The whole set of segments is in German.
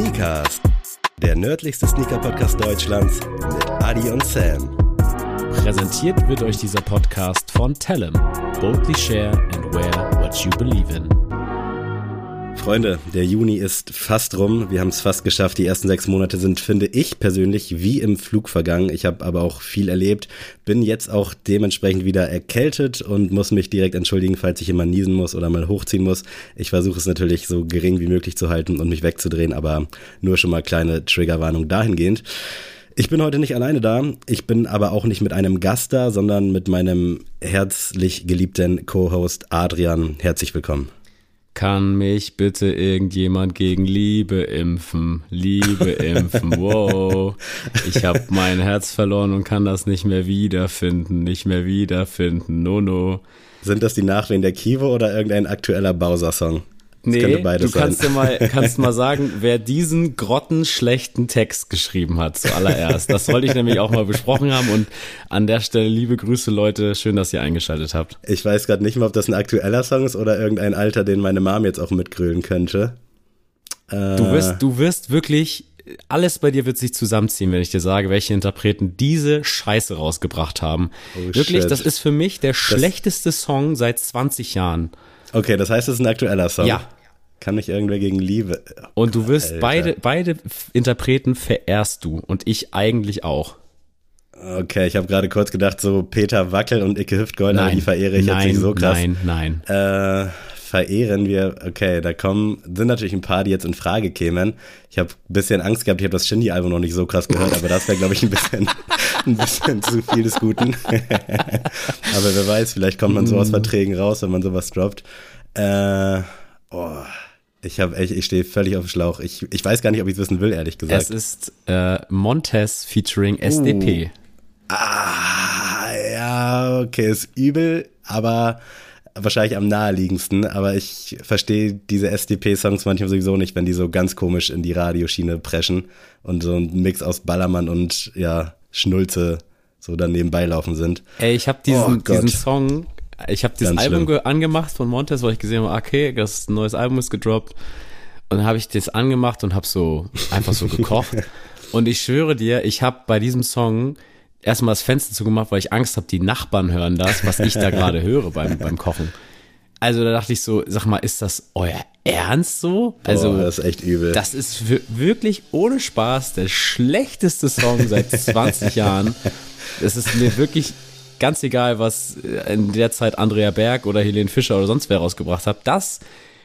Sneakers, der nördlichste Sneaker-Podcast Deutschlands mit Adi und Sam. Präsentiert wird euch dieser Podcast von Tellem. Boldly share and wear what you believe in. Freunde, der Juni ist fast rum. Wir haben es fast geschafft. Die ersten sechs Monate sind, finde ich persönlich, wie im Flug vergangen. Ich habe aber auch viel erlebt. Bin jetzt auch dementsprechend wieder erkältet und muss mich direkt entschuldigen, falls ich immer niesen muss oder mal hochziehen muss. Ich versuche es natürlich so gering wie möglich zu halten und mich wegzudrehen, aber nur schon mal kleine Triggerwarnung dahingehend. Ich bin heute nicht alleine da. Ich bin aber auch nicht mit einem Gast da, sondern mit meinem herzlich geliebten Co-Host Adrian. Herzlich willkommen. Kann mich bitte irgendjemand gegen Liebe impfen? Liebe impfen, wow. Ich habe mein Herz verloren und kann das nicht mehr wiederfinden, nicht mehr wiederfinden, no no. Sind das die Nachwehen der Kivo oder irgendein aktueller Bowser-Song? Nee, du kannst dir mal, kannst mal sagen, wer diesen grottenschlechten Text geschrieben hat zuallererst. Das wollte ich nämlich auch mal besprochen haben und an der Stelle liebe Grüße Leute, schön, dass ihr eingeschaltet habt. Ich weiß gerade nicht mal, ob das ein aktueller Song ist oder irgendein alter, den meine Mom jetzt auch mitgrölen könnte. Äh, du wirst, du wirst wirklich alles bei dir wird sich zusammenziehen, wenn ich dir sage, welche Interpreten diese Scheiße rausgebracht haben. Oh, Wirklich, shit. das ist für mich der das schlechteste Song seit 20 Jahren. Okay, das heißt, es ist ein aktueller Song. Ja. Kann nicht irgendwer gegen Liebe. Und du wirst Alter. beide, beide Interpreten verehrst du und ich eigentlich auch. Okay, ich habe gerade kurz gedacht, so Peter Wackel und Icke Hüftgold, die verehre ich nein, jetzt nicht so krass. Nein, nein. Äh, verehren wir, okay, da kommen, sind natürlich ein paar, die jetzt in Frage kämen. Ich habe ein bisschen Angst gehabt, ich habe das Shindy-Album noch nicht so krass gehört, aber das wäre, glaube ich, ein bisschen, ein bisschen zu viel des Guten. aber wer weiß, vielleicht kommt man so aus Verträgen raus, wenn man sowas droppt. Äh, oh. Ich habe echt, ich stehe völlig auf dem Schlauch. Ich, ich weiß gar nicht, ob ich es wissen will, ehrlich gesagt. Es ist äh, Montez featuring SDP. Uh. Ah, ja, okay, ist übel, aber wahrscheinlich am naheliegendsten, aber ich verstehe diese SDP-Songs manchmal sowieso nicht, wenn die so ganz komisch in die Radioschiene preschen und so ein Mix aus Ballermann und ja, Schnulze so dann nebenbei laufen sind. Ey, ich habe diesen, oh diesen Song, ich habe dieses Album angemacht von Montes, weil ich gesehen habe, okay, das neues Album ist gedroppt. Und dann habe ich das angemacht und habe so einfach so gekocht. und ich schwöre dir, ich habe bei diesem Song erstmal das Fenster zugemacht, weil ich Angst habe, die Nachbarn hören das, was ich da gerade höre beim, beim Kochen. Also da dachte ich so, sag mal, ist das euer Ernst so? Also Boah, das ist echt übel. Das ist wirklich ohne Spaß der schlechteste Song seit 20 Jahren. Es ist mir wirklich ganz egal, was in der Zeit Andrea Berg oder Helene Fischer oder sonst wer rausgebracht hat. Das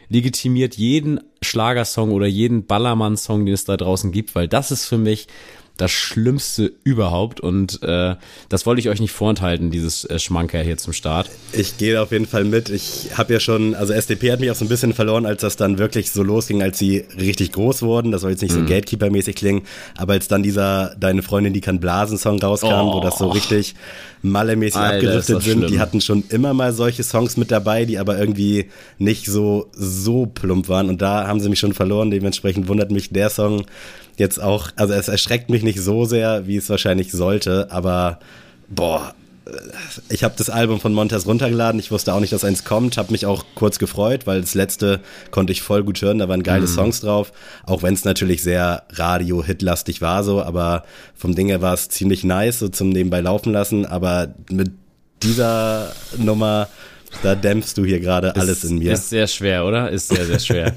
legitimiert jeden Schlagersong oder jeden Ballermann-Song, den es da draußen gibt, weil das ist für mich das Schlimmste überhaupt. Und äh, das wollte ich euch nicht vorenthalten, dieses äh, Schmanker hier zum Start. Ich gehe auf jeden Fall mit. Ich habe ja schon, also SDP hat mich auch so ein bisschen verloren, als das dann wirklich so losging, als sie richtig groß wurden. Das soll jetzt nicht so mhm. Gatekeeper-mäßig klingen, aber als dann dieser Deine Freundin, die kann Blasen-Song rauskam, oh. wo das so richtig Malle-mäßig abgeriftet sind. Schlimm. Die hatten schon immer mal solche Songs mit dabei, die aber irgendwie nicht so, so plump waren. Und da haben sie mich schon verloren. Dementsprechend wundert mich der Song jetzt auch, also es erschreckt mich nicht so sehr, wie es wahrscheinlich sollte, aber boah, ich habe das Album von Montez runtergeladen. Ich wusste auch nicht, dass eins kommt. Habe mich auch kurz gefreut, weil das letzte konnte ich voll gut hören. Da waren geile mhm. Songs drauf. Auch wenn es natürlich sehr Radio-Hit-lastig war, so. Aber vom Ding her war es ziemlich nice, so zum nebenbei laufen lassen. Aber mit dieser Nummer da dämpfst du hier gerade alles in mir. Ist sehr schwer, oder? Ist sehr, sehr schwer.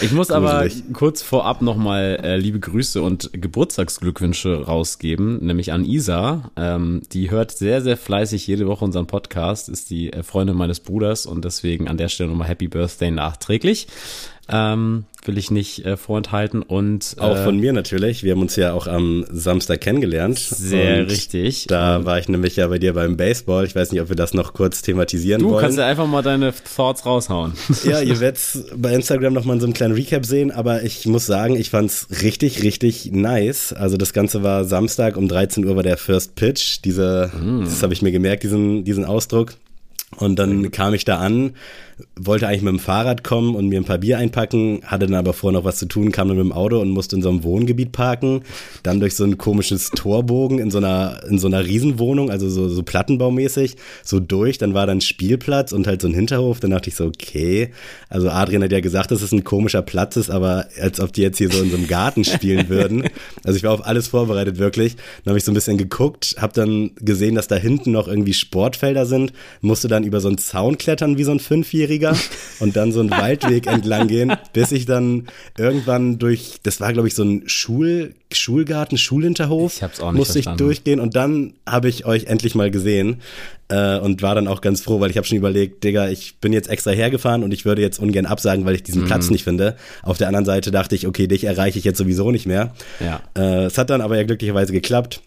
Ich muss aber kurz vorab nochmal äh, liebe Grüße und Geburtstagsglückwünsche rausgeben, nämlich an Isa. Ähm, die hört sehr, sehr fleißig jede Woche unseren Podcast, ist die äh, Freundin meines Bruders und deswegen an der Stelle nochmal Happy Birthday nachträglich. Ähm, will ich nicht äh, vorenthalten und äh, auch von mir natürlich. Wir haben uns ja auch am Samstag kennengelernt. Sehr richtig. Da war ich nämlich ja bei dir beim Baseball. Ich weiß nicht, ob wir das noch kurz thematisieren du wollen. Du kannst ja einfach mal deine Thoughts raushauen. Ja, ihr werdet bei Instagram noch mal so einen kleinen Recap sehen, aber ich muss sagen, ich fand's richtig, richtig nice. Also das Ganze war Samstag um 13 Uhr war der First Pitch. Diese, mm. das habe ich mir gemerkt, diesen, diesen Ausdruck. Und dann kam ich da an, wollte eigentlich mit dem Fahrrad kommen und mir ein paar Bier einpacken, hatte dann aber vor noch was zu tun, kam dann mit dem Auto und musste in so einem Wohngebiet parken, dann durch so ein komisches Torbogen in so einer, in so einer Riesenwohnung, also so, so plattenbaumäßig, so durch, dann war dann Spielplatz und halt so ein Hinterhof, dann dachte ich so, okay, also Adrian hat ja gesagt, dass es ein komischer Platz ist, aber als ob die jetzt hier so in so einem Garten spielen würden. Also ich war auf alles vorbereitet, wirklich. Dann habe ich so ein bisschen geguckt, habe dann gesehen, dass da hinten noch irgendwie Sportfelder sind, musste dann über so einen Zaun klettern wie so ein Fünfjähriger und dann so einen Waldweg entlang gehen, bis ich dann irgendwann durch, das war glaube ich so ein Schul, Schulgarten, Schulhinterhof, ich hab's auch nicht musste verstanden. ich durchgehen und dann habe ich euch endlich mal gesehen äh, und war dann auch ganz froh, weil ich habe schon überlegt, Digga, ich bin jetzt extra hergefahren und ich würde jetzt ungern absagen, weil ich diesen Platz nicht finde. Auf der anderen Seite dachte ich, okay, dich erreiche ich jetzt sowieso nicht mehr. Ja. Äh, es hat dann aber ja glücklicherweise geklappt.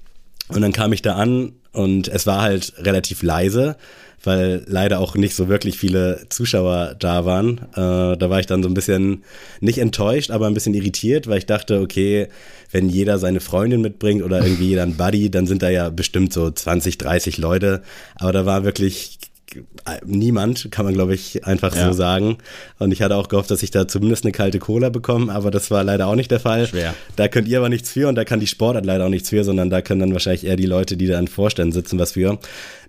Und dann kam ich da an und es war halt relativ leise, weil leider auch nicht so wirklich viele Zuschauer da waren. Äh, da war ich dann so ein bisschen nicht enttäuscht, aber ein bisschen irritiert, weil ich dachte, okay, wenn jeder seine Freundin mitbringt oder irgendwie jeder ein Buddy, dann sind da ja bestimmt so 20, 30 Leute. Aber da war wirklich niemand, kann man glaube ich einfach Ja. so sagen. Und ich hatte auch gehofft, dass ich da zumindest eine kalte Cola bekomme, aber das war leider auch nicht der Fall. Schwer. Da könnt ihr aber nichts für und da kann die Sportart leider auch nichts für, sondern da können dann wahrscheinlich eher die Leute, die da in Vorständen sitzen, was für.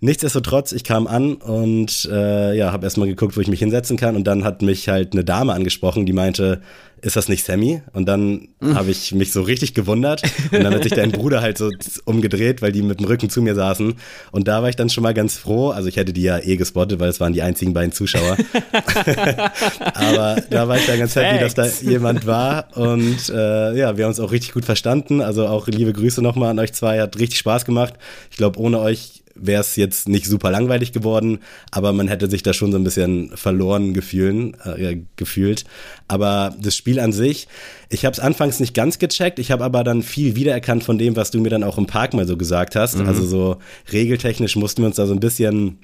Nichtsdestotrotz, ich kam an und äh, ja, habe erstmal geguckt, wo ich mich hinsetzen kann und dann hat mich halt eine Dame angesprochen, die meinte, ist das nicht Sammy? Und dann habe ich mich so richtig gewundert. Und dann hat sich dein Bruder halt so umgedreht, weil die mit dem Rücken zu mir saßen. Und da war ich dann schon mal ganz froh, also ich hätte die ja eh gespottet, weil es waren die einzigen beiden Zuschauer, aber da war ich dann ganz happy, dass da jemand war. Und äh, ja, wir haben uns auch richtig gut verstanden, also auch liebe Grüße nochmal an euch zwei, hat richtig Spaß gemacht. Ich glaube, ohne euch wäre es jetzt nicht super langweilig geworden, aber man hätte sich da schon so ein bisschen verloren gefühlen, äh, gefühlt. Aber das Spiel an sich, ich habe es anfangs nicht ganz gecheckt, ich habe aber dann viel wiedererkannt von dem, was du mir dann auch im Park mal so gesagt hast. Also so regeltechnisch mussten wir uns da so ein bisschen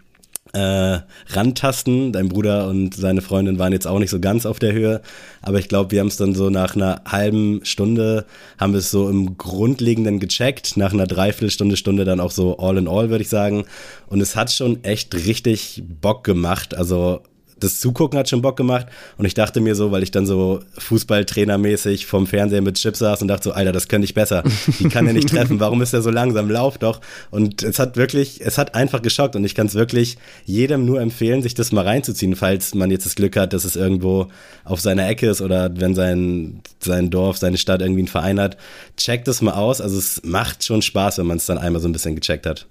äh, rantasten. Dein Bruder und seine Freundin waren jetzt auch nicht so ganz auf der Höhe, aber ich glaube, wir haben es dann so nach einer halben Stunde, haben wir es so im Grundlegenden gecheckt, nach einer Dreiviertelstunde, Stunde dann auch so all in all, würde ich sagen. Und es hat schon echt richtig Bock gemacht. Also das Zugucken hat schon Bock gemacht und ich dachte mir so, weil ich dann so Fußballtrainermäßig vom Fernseher mit Chips saß und dachte so, Alter, das könnte ich besser. Die kann er nicht treffen. Warum ist er so langsam? Lauf doch. Und es hat wirklich, es hat einfach geschockt und ich kann es wirklich jedem nur empfehlen, sich das mal reinzuziehen, falls man jetzt das Glück hat, dass es irgendwo auf seiner Ecke ist oder wenn sein, sein Dorf, seine Stadt irgendwie einen Verein hat. Checkt es mal aus. Also es macht schon Spaß, wenn man es dann einmal so ein bisschen gecheckt hat.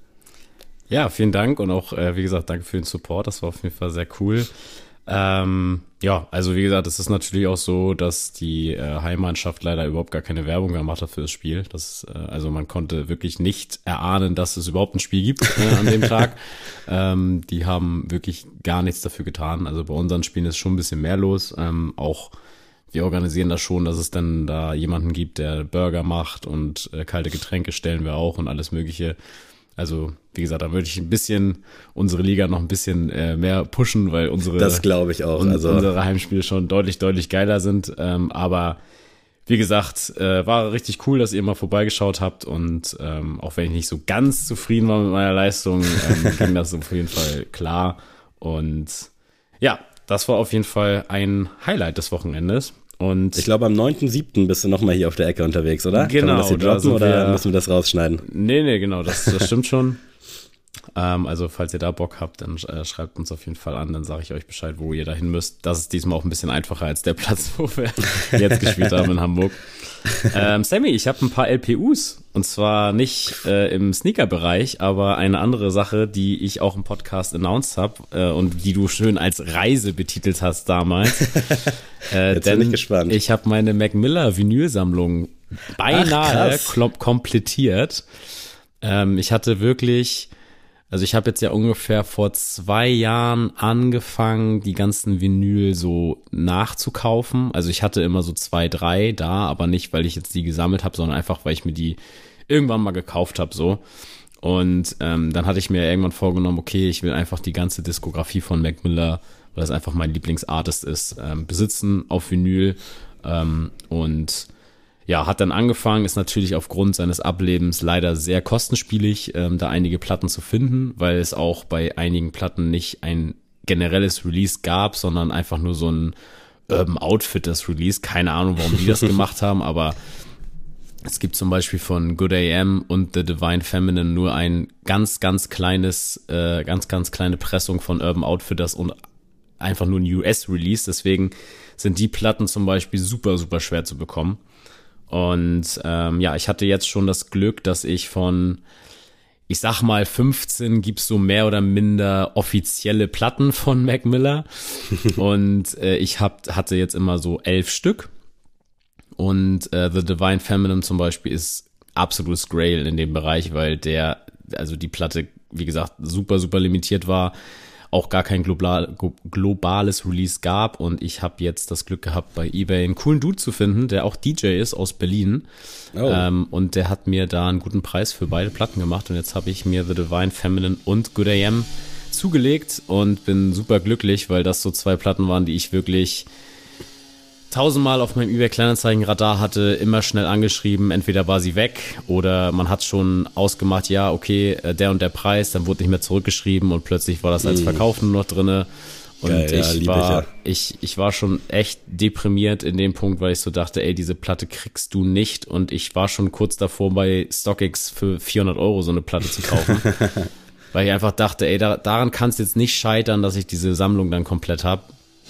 Ja, vielen Dank und auch, äh, wie gesagt, danke für den Support. Das war auf jeden Fall sehr cool. Ähm, ja, also wie gesagt, es ist natürlich auch so, dass die äh, Heimmannschaft leider überhaupt gar keine Werbung gemacht hat für das Spiel. Das, äh, also man konnte wirklich nicht erahnen, dass es überhaupt ein Spiel gibt äh, an dem Tag. Ähm, die haben wirklich gar nichts dafür getan. Also bei unseren Spielen ist schon ein bisschen mehr los. Ähm, auch wir organisieren das schon, dass es dann da jemanden gibt, der Burger macht und äh, kalte Getränke stellen wir auch und alles Mögliche. Also, wie gesagt, da würde ich ein bisschen unsere Liga noch ein bisschen äh, mehr pushen, weil unsere, Das glaube ich auch. Also unsere Heimspiele schon deutlich, deutlich geiler sind. Ähm, aber wie gesagt, äh, war richtig cool, dass ihr mal vorbeigeschaut habt und ähm, auch wenn ich nicht so ganz zufrieden war mit meiner Leistung, ähm, ging das auf jeden Fall klar. Und ja, das war auf jeden Fall ein Highlight des Wochenendes. Und Ich glaube, am 9.7. bist du nochmal hier auf der Ecke unterwegs, oder? Kann man Genau, das hier droppen oder müssen wir das rausschneiden? Nee, nee, genau, das, das stimmt schon. Ähm, also, falls ihr da Bock habt, dann äh, schreibt uns auf jeden Fall an, dann sage ich euch Bescheid, wo ihr da hin müsst. Das ist diesmal auch ein bisschen einfacher als der Platz, wo wir jetzt gespielt haben in Hamburg. Ähm, Sammy, ich habe ein paar LPUs und zwar nicht äh, im Sneaker-Bereich, aber eine andere Sache, die ich auch im Podcast announced habe äh, und die du schön als Reise betitelt hast damals. Äh, Jetzt bin ich gespannt. Ich habe meine Mac Miller Vinylsammlung beinahe klop- komplettiert. Ähm, ich hatte wirklich, also ich habe jetzt ja ungefähr vor zwei Jahren angefangen, die ganzen Vinyl so nachzukaufen. Also ich hatte immer so zwei, drei da, aber nicht, weil ich jetzt die gesammelt habe, sondern einfach, weil ich mir die irgendwann mal gekauft habe so. Und ähm, dann hatte ich mir irgendwann vorgenommen, okay, ich will einfach die ganze Diskografie von Mac Miller, weil das einfach mein Lieblingsartist ist, ähm, besitzen auf Vinyl. Ähm, und ja, hat dann angefangen, ist natürlich aufgrund seines Ablebens leider sehr kostenspielig, ähm, da einige Platten zu finden, weil es auch bei einigen Platten nicht ein generelles Release gab, sondern einfach nur so ein Urban Outfitters Release. Keine Ahnung, warum die das gemacht haben, aber es gibt zum Beispiel von Good AM und The Divine Feminine nur ein ganz, ganz kleines, äh, ganz, ganz kleine Pressung von Urban Outfitters und einfach nur ein US-Release. Deswegen sind die Platten zum Beispiel super, super schwer zu bekommen. Und ähm, ja, ich hatte jetzt schon das Glück, dass ich von, ich sag mal, 15 gibt's so mehr oder minder offizielle Platten von Mac Miller. und äh, ich hab, hatte jetzt immer so elf Stück. Und äh, The Divine Feminine zum Beispiel ist absolutes Grail in dem Bereich, weil der, also die Platte, wie gesagt, super, super limitiert war, auch gar kein global, globales Release gab. Und ich habe jetzt das Glück gehabt, bei eBay einen coolen Dude zu finden, der auch DJ ist aus Berlin. Oh. Ähm, und der hat mir da einen guten Preis für beide Platten gemacht. Und jetzt habe ich mir The Divine Feminine und Good AM zugelegt und bin super glücklich, weil das so zwei Platten waren, die ich wirklich tausendmal auf meinem eBay Kleinanzeigen-Radar hatte, immer schnell angeschrieben, entweder war sie weg oder man hat schon ausgemacht, ja, okay, äh, der und der Preis, dann wurde nicht mehr zurückgeschrieben und plötzlich war das als. Verkauf nur noch drinne. Und ich, ja, war, ich, ja. ich, ich war schon echt deprimiert in dem Punkt, weil ich so dachte, ey, diese Platte kriegst du nicht. Und ich war schon kurz davor, bei StockX für 400 Euro so eine Platte zu kaufen. weil ich einfach dachte, ey, da, daran kann es jetzt nicht scheitern, dass ich diese Sammlung dann komplett habe.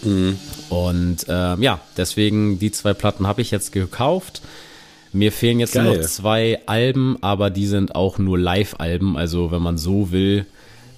Mhm. Und äh, ja, deswegen die zwei Platten habe ich jetzt gekauft. Mir fehlen jetzt nur noch zwei Alben, aber die sind auch nur Live-Alben. Also wenn man so will,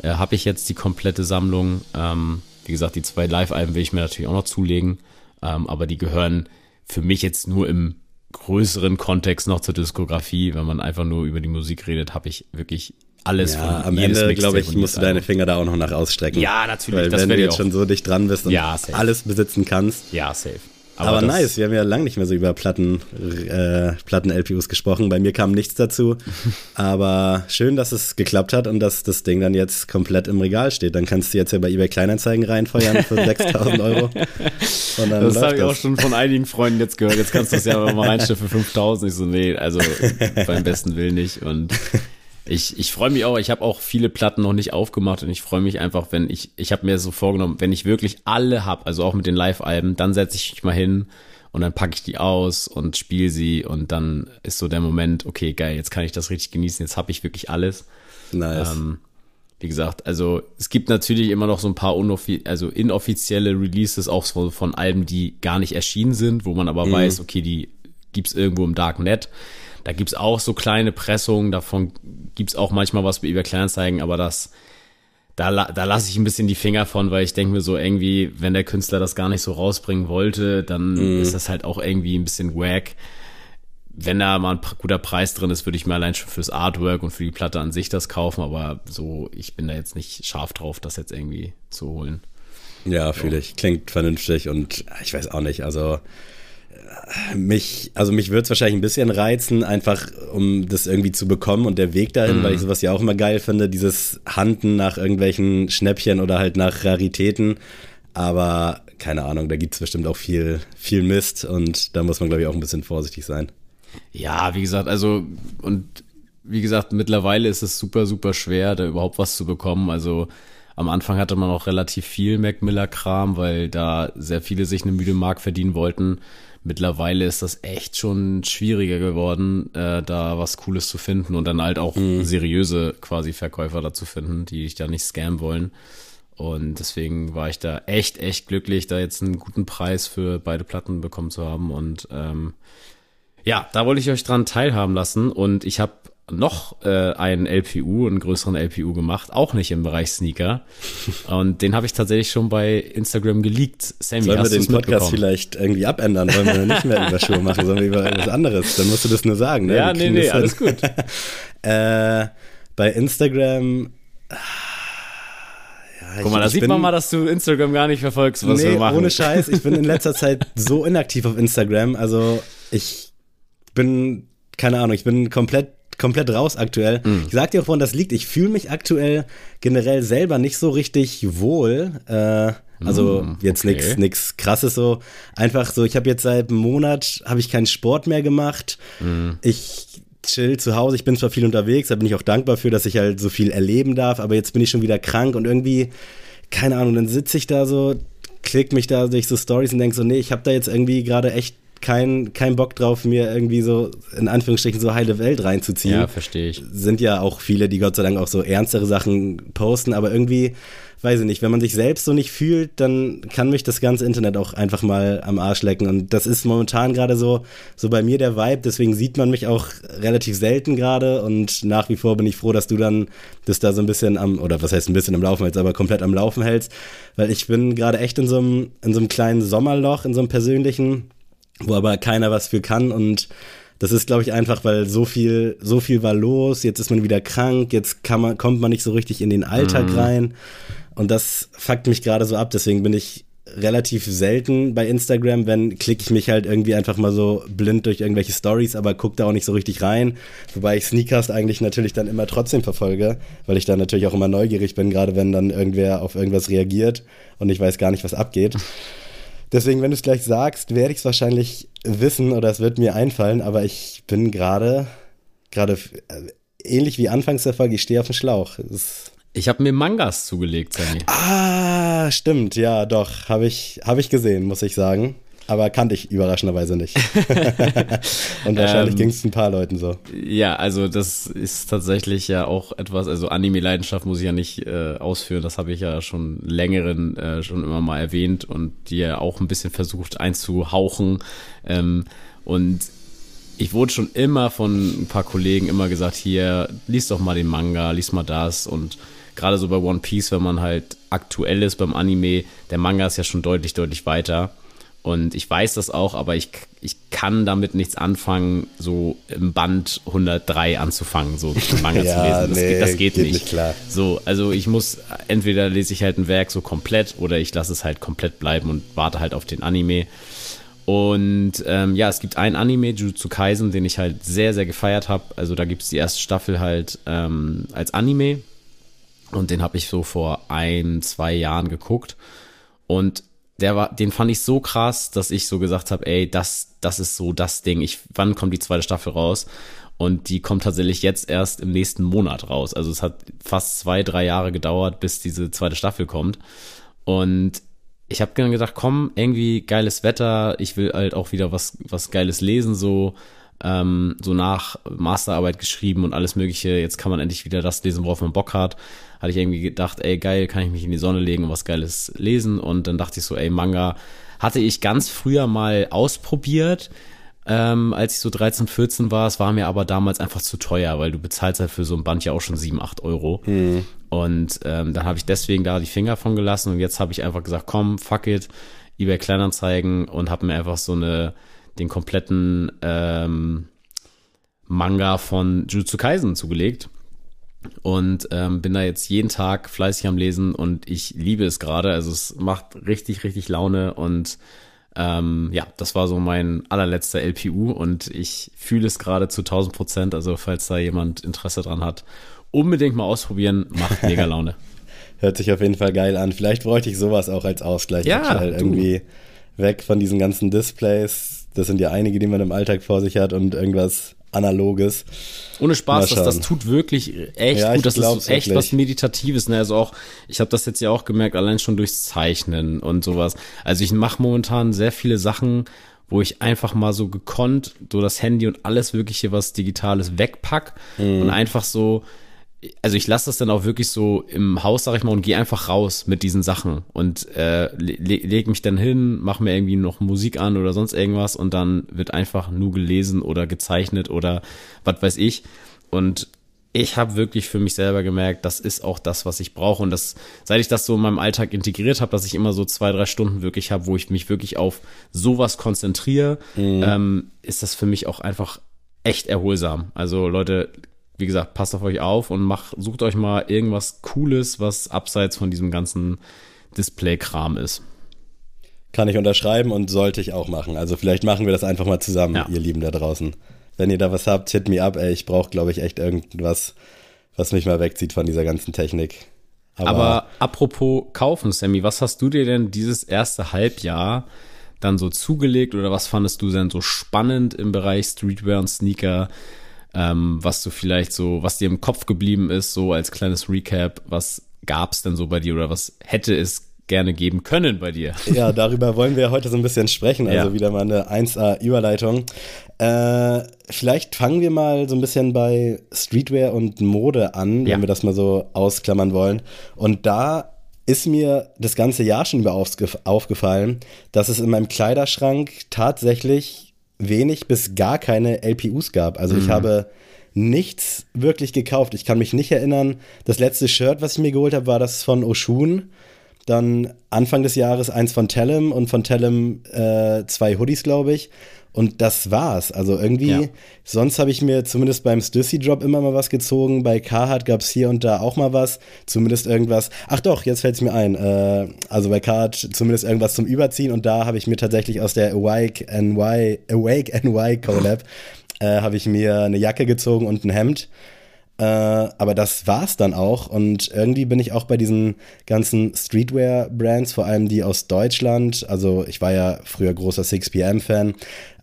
äh, habe ich jetzt die komplette Sammlung. Ähm, wie gesagt, die zwei Live-Alben will ich mir natürlich auch noch zulegen. Ähm, aber die gehören für mich jetzt nur im größeren Kontext noch zur Diskografie. Wenn man einfach nur über die Musik redet, habe ich wirklich alles ja, von am Ende, glaube ich, musst du deine Finger da auch noch nach ausstrecken. Ja, natürlich. Weil wenn du jetzt schon so dicht dran bist und ja, alles besitzen kannst. Ja, safe. Aber, Aber nice, wir haben ja lange nicht mehr so über Platten, äh, Platten-LPUs gesprochen. Bei mir kam nichts dazu. Aber schön, dass es geklappt hat und dass das Ding dann jetzt komplett im Regal steht. Dann kannst du jetzt ja bei eBay Kleinanzeigen reinfeuern für 6000 Euro. das habe ich auch schon von einigen Freunden jetzt gehört. Jetzt kannst du es ja mal reinstellen für 5000. Ich so, nee, also beim besten Willen nicht. Und ich, ich freue mich auch, ich habe auch viele Platten noch nicht aufgemacht und ich freue mich einfach, wenn ich, ich habe mir so vorgenommen, wenn ich wirklich alle hab, also auch mit den Live-Alben, dann setze ich mich mal hin und dann packe ich die aus und spiele sie und dann ist so der Moment, okay, geil, jetzt kann ich das richtig genießen, jetzt habe ich wirklich alles. Nice. Ähm, wie gesagt, also es gibt natürlich immer noch so ein paar unoffi also inoffizielle Releases auch von, von Alben, die gar nicht erschienen sind, wo man aber mhm. weiß, okay, die gibt's irgendwo im Darknet. Da gibt's auch so kleine Pressungen, davon gibt's auch manchmal was bei eBay Kleinanzeigen, aber das, da, da lasse ich ein bisschen die Finger von, weil ich denke mir so irgendwie, wenn der Künstler das gar nicht so rausbringen wollte, dann mm. ist das halt auch irgendwie ein bisschen wack. Wenn da mal ein guter Preis drin ist, würde ich mir allein schon fürs Artwork und für die Platte an sich das kaufen, aber so, ich bin da jetzt nicht scharf drauf, das jetzt irgendwie zu holen. Ja, fühle ich. Klingt vernünftig und ich weiß auch nicht, also mich, also mich würde es wahrscheinlich ein bisschen reizen, einfach um das irgendwie zu bekommen und der Weg dahin, mhm. weil ich sowas ja auch immer geil finde, dieses Handen nach irgendwelchen Schnäppchen oder halt nach Raritäten. Aber keine Ahnung, da gibt es bestimmt auch viel, viel Mist und da muss man, glaube ich, auch ein bisschen vorsichtig sein. Ja, wie gesagt, also und wie gesagt, mittlerweile ist es super, super schwer, da überhaupt was zu bekommen. Also am Anfang hatte man auch relativ viel Mac Miller Kram, weil da sehr viele sich eine müde Mark verdienen wollten mittlerweile ist das echt schon schwieriger geworden, äh, da was Cooles zu finden und dann halt auch mhm. seriöse quasi Verkäufer dazu finden, die dich da nicht scammen wollen. Und deswegen war ich da echt, echt glücklich, da jetzt einen guten Preis für beide Platten bekommen zu haben. Und ähm, ja, da wollte ich euch dran teilhaben lassen. Und ich habe noch äh, einen LPU, einen größeren LPU gemacht, auch nicht im Bereich Sneaker. Und den habe ich tatsächlich schon bei Instagram geleakt. Sammy, Sollen wir den Podcast vielleicht irgendwie abändern? Wollen wir nicht mehr über Schuhe machen, sondern über etwas anderes? Dann musst du das nur sagen. Ne? Ja, nee, nee, alles gut. äh, bei Instagram ja, Guck mal, da sieht bin, man mal, dass du Instagram gar nicht verfolgst, was nee, wir machen. Ohne Scheiß, ich bin in letzter Zeit so inaktiv auf Instagram. Also ich bin, keine Ahnung, ich bin komplett komplett raus aktuell. Mhm. Ich sag dir, woran das liegt. Ich fühle mich aktuell generell selber nicht so richtig wohl. Äh, Also mm, jetzt okay. nichts nix krasses so. Einfach so, ich habe jetzt seit einem Monat habe ich keinen Sport mehr gemacht. Mm. Ich chill zu Hause. Ich bin zwar viel unterwegs, da bin ich auch dankbar für, dass ich halt so viel erleben darf, aber jetzt bin ich schon wieder krank und irgendwie keine Ahnung, dann sitze ich da so, klick mich da durch so Stories und denk so, nee, ich habe da jetzt irgendwie gerade echt kein, kein Bock drauf, mir irgendwie so in Anführungsstrichen so heile Welt reinzuziehen. Ja, verstehe ich. Sind ja auch viele, die Gott sei Dank auch so ernstere Sachen posten, aber irgendwie, weiß ich nicht, wenn man sich selbst so nicht fühlt, dann kann mich das ganze Internet auch einfach mal am Arsch lecken. Und das ist momentan gerade so, so bei mir der Vibe, deswegen sieht man mich auch relativ selten gerade und nach wie vor bin ich froh, dass du dann das da so ein bisschen am, oder was heißt ein bisschen am Laufen hältst, aber komplett am Laufen hältst, weil ich bin gerade echt in so einem, in so einem kleinen Sommerloch, in so einem persönlichen, wo aber keiner was für kann und das ist, glaube ich, einfach, weil so viel, so viel war los, jetzt ist man wieder krank, jetzt kann man, kommt man nicht so richtig in den Alltag mhm. rein. Und das fuckt mich gerade so ab, deswegen bin ich relativ selten bei Instagram, wenn klicke ich mich halt irgendwie einfach mal so blind durch irgendwelche Stories, aber gucke da auch nicht so richtig rein. Wobei ich Sneakers eigentlich natürlich dann immer trotzdem verfolge, weil ich da natürlich auch immer neugierig bin, gerade wenn dann irgendwer auf irgendwas reagiert und ich weiß gar nicht, was abgeht. Deswegen, wenn du es gleich sagst, werde ich es wahrscheinlich wissen oder es wird mir einfallen, aber ich bin gerade, gerade äh, ähnlich wie anfangs der Folge, ich stehe auf dem Schlauch. ich habe mir Mangas zugelegt, Sammy. Ah, stimmt, ja, doch, habe ich, hab ich gesehen, muss ich sagen aber kannte ich überraschenderweise nicht. und wahrscheinlich ähm, ging es ein paar Leuten so. Ja, also das ist tatsächlich ja auch etwas, also Anime-Leidenschaft muss ich ja nicht äh, ausführen, das habe ich ja schon längeren äh, schon immer mal erwähnt und die ja auch ein bisschen versucht einzuhauchen. Ähm, und ich wurde schon immer von ein paar Kollegen immer gesagt, hier, lies doch mal den Manga, lies mal das und gerade so bei One Piece, wenn man halt aktuell ist beim Anime, der Manga ist ja schon deutlich, deutlich weiter. Und ich weiß das auch, aber ich, ich kann damit nichts anfangen, so im Band 103 anzufangen, so Manga ja, zu lesen. Das, nee, das geht, geht, nicht. nicht klar. So, also ich muss, entweder lese ich halt ein Werk so komplett oder ich lasse es halt komplett bleiben und warte halt auf den Anime. Und ähm, ja, es gibt einen Anime, Jujutsu Kaisen, den ich halt sehr, sehr gefeiert habe. Also da gibt es die erste Staffel halt ähm, als Anime. Und den habe ich so vor ein, zwei Jahren geguckt. Und der war, den fand ich so krass, dass ich so gesagt habe, ey, das, das ist so das Ding. Ich, wann kommt die zweite Staffel raus? Und die kommt tatsächlich jetzt erst im nächsten Monat raus. Also es hat fast zwei, drei Jahre gedauert, bis diese zweite Staffel kommt. Und ich habe dann gedacht, komm, irgendwie geiles Wetter. Ich will halt auch wieder was, was Geiles lesen, so, ähm, so nach Masterarbeit geschrieben und alles Mögliche. Jetzt kann man endlich wieder das lesen, worauf man Bock hat hatte ich irgendwie gedacht, ey, geil, kann ich mich in die Sonne legen und was Geiles lesen. Und dann dachte ich so, ey, Manga hatte ich ganz früher mal ausprobiert, ähm, als ich so 13, 14 war. Es war mir aber damals einfach zu teuer, weil du bezahlst halt für so ein Band ja auch schon 7, 8 Euro. Mhm. Und ähm, dann habe ich deswegen da die Finger von gelassen und jetzt habe ich einfach gesagt, komm, fuck it, eBay Kleinanzeigen und habe mir einfach so eine, den kompletten ähm, Manga von Jujutsu Kaisen zugelegt und ähm, bin da jetzt jeden Tag fleißig am Lesen und ich liebe es gerade. Also es macht richtig, richtig Laune und ähm, ja, das war so mein allerletzter LPU und ich fühle es gerade zu 1000 Prozent. Also falls da jemand Interesse dran hat, unbedingt mal ausprobieren, macht mega Laune. Hört sich auf jeden Fall geil an. Vielleicht bräuchte ich sowas auch als Ausgleich. Ja, irgendwie weg von diesen ganzen Displays. Das sind ja einige, die man im Alltag vor sich hat und irgendwas Analoges. Ohne Spaß, das, das tut wirklich echt ja, gut. Das ist echt wirklich. was Meditatives. Ne? Also auch, ich habe das jetzt ja auch gemerkt, allein schon durchs Zeichnen und sowas. Also ich mache momentan sehr viele Sachen, wo ich einfach mal so gekonnt so das Handy und alles Wirkliche, was Digitales wegpack mhm. und einfach so also ich lasse das dann auch wirklich so im Haus, sag ich mal, und gehe einfach raus mit diesen Sachen und äh, le leg mich dann hin, mach mir irgendwie noch Musik an oder sonst irgendwas und dann wird einfach nur gelesen oder gezeichnet oder was weiß ich. Und ich habe wirklich für mich selber gemerkt, das ist auch das, was ich brauche. Und das, seit ich das so in meinem Alltag integriert habe, dass ich immer so zwei, drei Stunden wirklich habe, wo ich mich wirklich auf sowas konzentriere, mhm. ähm, ist das für mich auch einfach echt erholsam. Also Leute, wie gesagt, passt auf euch auf und macht, sucht euch mal irgendwas Cooles, was abseits von diesem ganzen Display-Kram ist. Kann ich unterschreiben und sollte ich auch machen. Also vielleicht machen wir das einfach mal zusammen, ja. ihr Lieben da draußen. Wenn ihr da was habt, hit me up, ey. Ich brauche, glaube ich, echt irgendwas, was mich mal wegzieht von dieser ganzen Technik. Aber, Aber apropos kaufen, Sammy, was hast du dir denn dieses erste Halbjahr dann so zugelegt oder was fandest du denn so spannend im Bereich Streetwear und Sneaker? Ähm, was du vielleicht so, was dir im Kopf geblieben ist, so als kleines Recap, was gab es denn so bei dir oder was hätte es gerne geben können bei dir. Ja, darüber wollen wir heute so ein bisschen sprechen. Also ja. wieder mal eine 1A-Überleitung. Äh, vielleicht fangen wir mal so ein bisschen bei Streetwear und Mode an, ja. wenn wir das mal so ausklammern wollen. Und da ist mir das ganze Jahr schon über aufgefallen, dass es in meinem Kleiderschrank tatsächlich wenig bis gar keine LPUs gab. Also mhm. ich habe nichts wirklich gekauft. Ich kann mich nicht erinnern. Das letzte Shirt, was ich mir geholt habe, war das von Oshun. Dann Anfang des Jahres eins von Tellem und von Tellem äh, zwei Hoodies, glaube ich. Und das war's. Also irgendwie, ja. sonst habe ich mir zumindest beim Stussy-Drop immer mal was gezogen. Bei Carhartt gab es hier und da auch mal was. Zumindest irgendwas. Ach doch, jetzt fällt es mir ein. Äh, also bei Carhartt zumindest irgendwas zum Überziehen. Und da habe ich mir tatsächlich aus der Awake NY, Awake NY Collab, äh, habe ich mir eine Jacke gezogen und ein Hemd. Äh, aber das war's dann auch. Und irgendwie bin ich auch bei diesen ganzen Streetwear-Brands, vor allem die aus Deutschland, also ich war ja früher großer 6pm-Fan,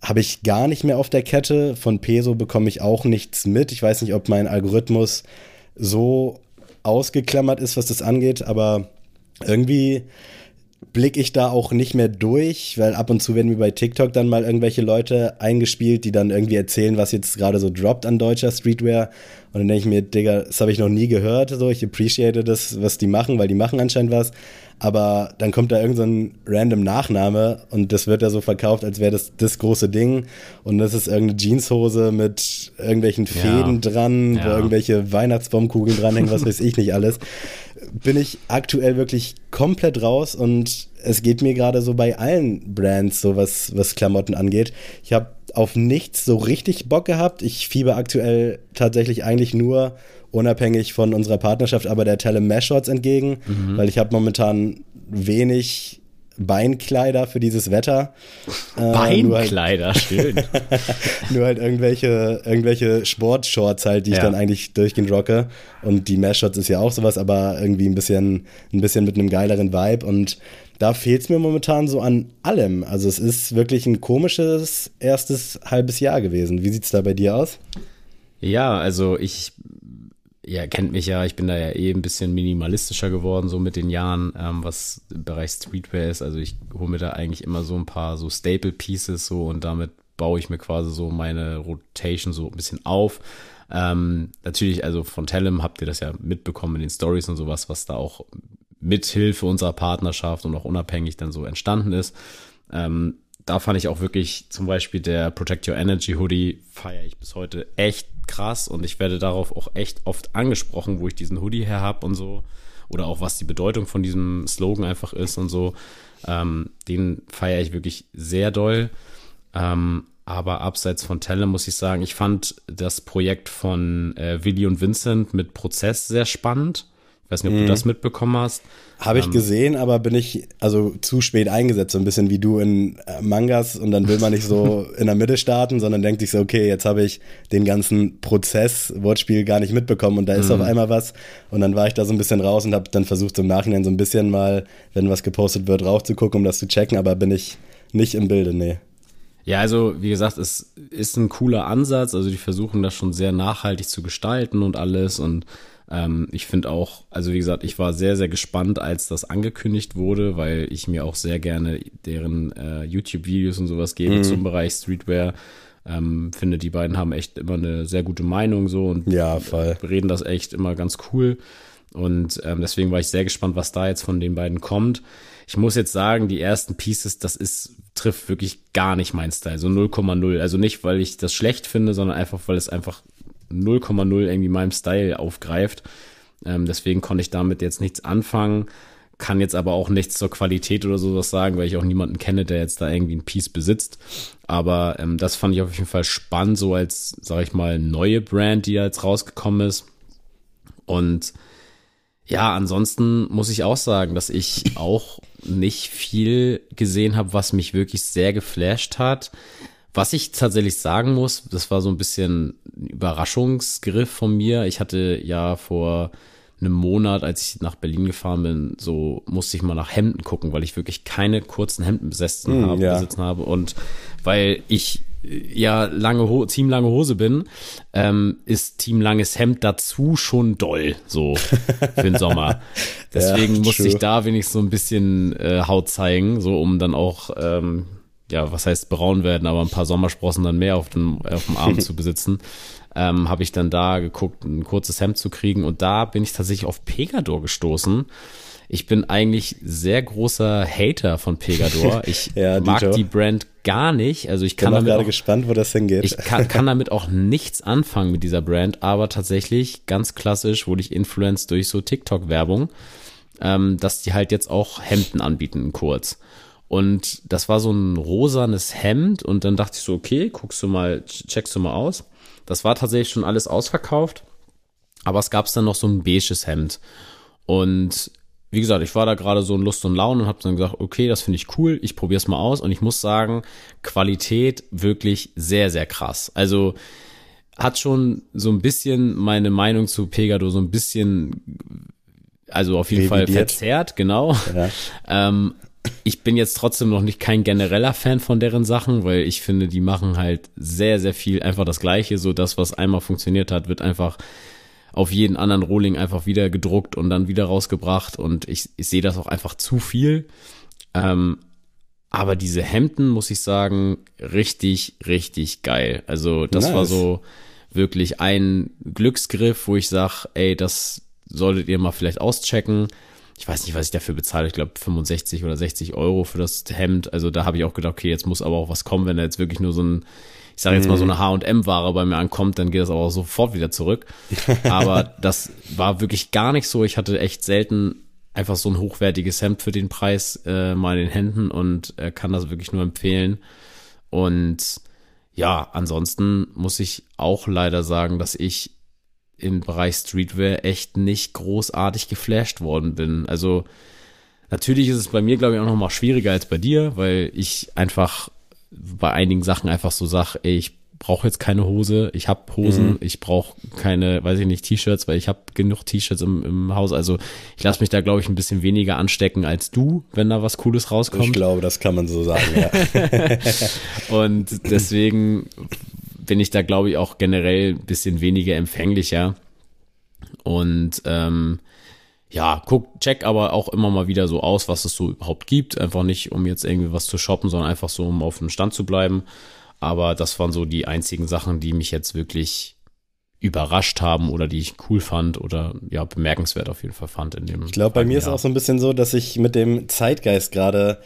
habe ich gar nicht mehr auf der Kette. Von Peso bekomme ich auch nichts mit. Ich weiß nicht, ob mein Algorithmus so ausgeklammert ist, was das angeht, aber irgendwie blicke ich da auch nicht mehr durch, weil ab und zu werden mir bei TikTok dann mal irgendwelche Leute eingespielt, die dann irgendwie erzählen, was jetzt gerade so droppt an deutscher Streetwear. Und dann denke ich mir, Digga, das habe ich noch nie gehört. So, ich appreciate das, was die machen, weil die machen anscheinend was. Aber dann kommt da irgendein so random Nachname und das wird ja so verkauft, als wäre das das große Ding. Und das ist irgendeine Jeanshose mit irgendwelchen Fäden ja. dran, ja. wo irgendwelche Weihnachtsbaumkugeln dranhängen, was weiß ich nicht alles. Bin ich aktuell wirklich komplett raus und es geht mir gerade so bei allen Brands, so was, was Klamotten angeht. Ich habe auf nichts so richtig Bock gehabt. Ich fieber aktuell tatsächlich eigentlich nur unabhängig von unserer Partnerschaft, aber der Tele Mesh Shorts entgegen, mhm. weil ich habe momentan wenig Beinkleider für dieses Wetter. Äh, Beinkleider, halt, schön. nur halt irgendwelche, irgendwelche Sportshorts halt, die ja. ich dann eigentlich durchgehend rocke. Und die Mesh-Shorts ist ja auch sowas, aber irgendwie ein bisschen, ein bisschen mit einem geileren Vibe. Und da fehlt es mir momentan so an allem. Also es ist wirklich ein komisches erstes halbes Jahr gewesen. Wie sieht es da bei dir aus? Ja, also ich ihr kennt mich ja, ich bin da ja eh ein bisschen minimalistischer geworden, so mit den Jahren, ähm, was im Bereich Streetwear ist. Also ich hole mir da eigentlich immer so ein paar so Staple Pieces so und damit baue ich mir quasi so meine Rotation so ein bisschen auf. Ähm, natürlich, also von Tellem habt ihr das ja mitbekommen in den Stories und sowas, was da auch mit Hilfe unserer Partnerschaft und auch unabhängig dann so entstanden ist. Ähm, da fand ich auch wirklich zum Beispiel der Protect Your Energy Hoodie feiere ich bis heute echt krass und ich werde darauf auch echt oft angesprochen, wo ich diesen Hoodie her habe und so. Oder auch was die Bedeutung von diesem Slogan einfach ist und so. Ähm, den feiere ich wirklich sehr doll. Ähm, aber abseits von Telle muss ich sagen, ich fand das Projekt von äh, Willi und Vincent mit Prozess sehr spannend. Ich weiß nicht, ob mhm. du das mitbekommen hast. Habe ich ähm, gesehen, aber bin ich also zu spät eingesetzt, so ein bisschen wie du in äh, Mangas und dann will man nicht so in der Mitte starten, sondern denkt sich so, okay, jetzt habe ich den ganzen Prozess, Wortspiel gar nicht mitbekommen und da ist mhm. auf einmal was und dann war ich da so ein bisschen raus und habe dann versucht, im Nachhinein so ein bisschen mal, wenn was gepostet wird, raufzugucken, um das zu checken, aber bin ich nicht im Bilde, nee. Ja, also wie gesagt, es ist ein cooler Ansatz. Also die versuchen das schon sehr nachhaltig zu gestalten und alles und ähm, ich finde auch, also wie gesagt, ich war sehr, sehr gespannt, als das angekündigt wurde, weil ich mir auch sehr gerne deren äh, YouTube-Videos und sowas gebe mhm. zum Bereich Streetwear. Ähm, finde, die beiden haben echt immer eine sehr gute Meinung so und ja, reden das echt immer ganz cool. Und ähm, deswegen war ich sehr gespannt, was da jetzt von den beiden kommt. Ich muss jetzt sagen, die ersten Pieces, das ist, trifft wirklich gar nicht mein Style. So 0,0. Also nicht, weil ich das schlecht finde, sondern einfach, weil es einfach 0,0 irgendwie meinem Style aufgreift. Ähm, deswegen konnte ich damit jetzt nichts anfangen, kann jetzt aber auch nichts zur Qualität oder sowas sagen, weil ich auch niemanden kenne, der jetzt da irgendwie ein Piece besitzt. Aber ähm, das fand ich auf jeden Fall spannend, so als, sag ich mal, neue Brand, die jetzt rausgekommen ist. Und ja, ansonsten muss ich auch sagen, dass ich auch nicht viel gesehen habe, was mich wirklich sehr geflasht hat. Was ich tatsächlich sagen muss, das war so ein bisschen ein Überraschungsgriff von mir. Ich hatte ja vor einem Monat, als ich nach Berlin gefahren bin, so musste ich mal nach Hemden gucken, weil ich wirklich keine kurzen Hemden besessen Mm, habe, ja. besitzen habe und weil ich äh, ja lange Ho Team lange Hose bin, ähm, ist Team langes Hemd dazu schon doll so für den Sommer. Deswegen Ja, musste ich da wenigstens so ein bisschen äh, Haut zeigen, so um dann auch ähm, ja, was heißt braun werden, aber ein paar Sommersprossen dann mehr auf dem, auf dem Arm zu besitzen, ähm, habe ich dann da geguckt, ein kurzes Hemd zu kriegen und da bin ich tatsächlich auf Pegador gestoßen. Ich bin eigentlich sehr großer Hater von Pegador. Ich Ja, mag Dito. die Brand gar nicht. Also ich Bin kann auch damit gerade auch, gespannt, wo das hingeht. ich kann, kann damit auch nichts anfangen mit dieser Brand, aber tatsächlich ganz klassisch wurde ich influenced durch so TikTok-Werbung, ähm, dass die halt jetzt auch Hemden anbieten kurz. Und das war so ein rosanes Hemd und dann dachte ich so, okay, guckst du mal, checkst du mal aus. Das war tatsächlich schon alles ausverkauft, aber es gab dann noch so ein beiges Hemd. Und wie gesagt, ich war da gerade so in Lust und Laune und habe dann gesagt, okay, das finde ich cool, ich probiere es mal aus und ich muss sagen, Qualität wirklich sehr, sehr krass. Also hat schon so ein bisschen meine Meinung zu Pegado so ein bisschen, also auf jeden Fall Revidiert. verzerrt, genau. Ja. Ähm, ich bin jetzt trotzdem noch nicht kein genereller Fan von deren Sachen, weil ich finde, die machen halt sehr, sehr viel einfach das Gleiche. So das, was einmal funktioniert hat, wird einfach auf jeden anderen Rohling einfach wieder gedruckt und dann wieder rausgebracht. Und ich, ich sehe das auch einfach zu viel. Ähm, aber diese Hemden, muss ich sagen, richtig, richtig geil. Also das Nice. war so wirklich ein Glücksgriff, wo ich sage, ey, das solltet ihr mal vielleicht auschecken. Ich weiß nicht, was ich dafür bezahle. Ich glaube 65 oder 60 Euro für das Hemd. Also da habe ich auch gedacht, okay, jetzt muss aber auch was kommen, wenn da jetzt wirklich nur so ein, ich sage jetzt mal so eine H&M-Ware bei mir ankommt, dann geht das aber auch sofort wieder zurück. Aber das war wirklich gar nicht so. Ich hatte echt selten einfach so ein hochwertiges Hemd für den Preis äh, mal in den Händen und äh, kann das wirklich nur empfehlen. Und ja, ansonsten muss ich auch leider sagen, dass ich im Bereich Streetwear echt nicht großartig geflasht worden bin. Also natürlich ist es bei mir, glaube ich, auch noch mal schwieriger als bei dir, weil ich einfach bei einigen Sachen einfach so sag, ey, ich brauche jetzt keine Hose, ich habe Hosen, ich brauche keine, weiß ich nicht, T-Shirts, weil ich habe genug T-Shirts im, im Haus. Also ich lasse mich da, glaube ich, ein bisschen weniger anstecken als du, wenn da was Cooles ich rauskommt. glaube, das kann man so sagen, ja. Und deswegen bin ich da, glaube ich, auch generell ein bisschen weniger empfänglicher. Und ähm, ja, guck, check aber auch immer mal wieder so aus, was es so überhaupt gibt. Einfach nicht, um jetzt irgendwie was zu shoppen, sondern einfach so, um auf dem Stand zu bleiben. Aber das waren so die einzigen Sachen, die mich jetzt wirklich überrascht haben oder die ich cool fand oder ja, bemerkenswert auf jeden Fall fand in dem. Ich glaube, bei mir ist auch so ein bisschen so, dass ich mit dem Zeitgeist gerade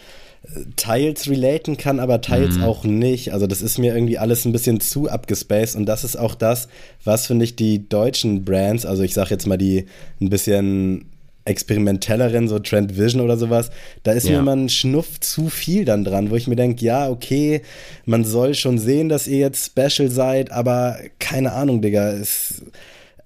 teils relaten kann, aber teils Mhm. auch nicht. Also das ist mir irgendwie alles ein bisschen zu abgespaced und das ist auch das, was finde ich die deutschen Brands, also ich sage jetzt mal die ein bisschen experimentelleren, so Trend Vision oder sowas, da ist Ja. mir immer ein Schnuff zu viel dann dran, wo ich mir denke, ja, okay, man soll schon sehen, dass ihr jetzt special seid, aber keine Ahnung, Digga, es,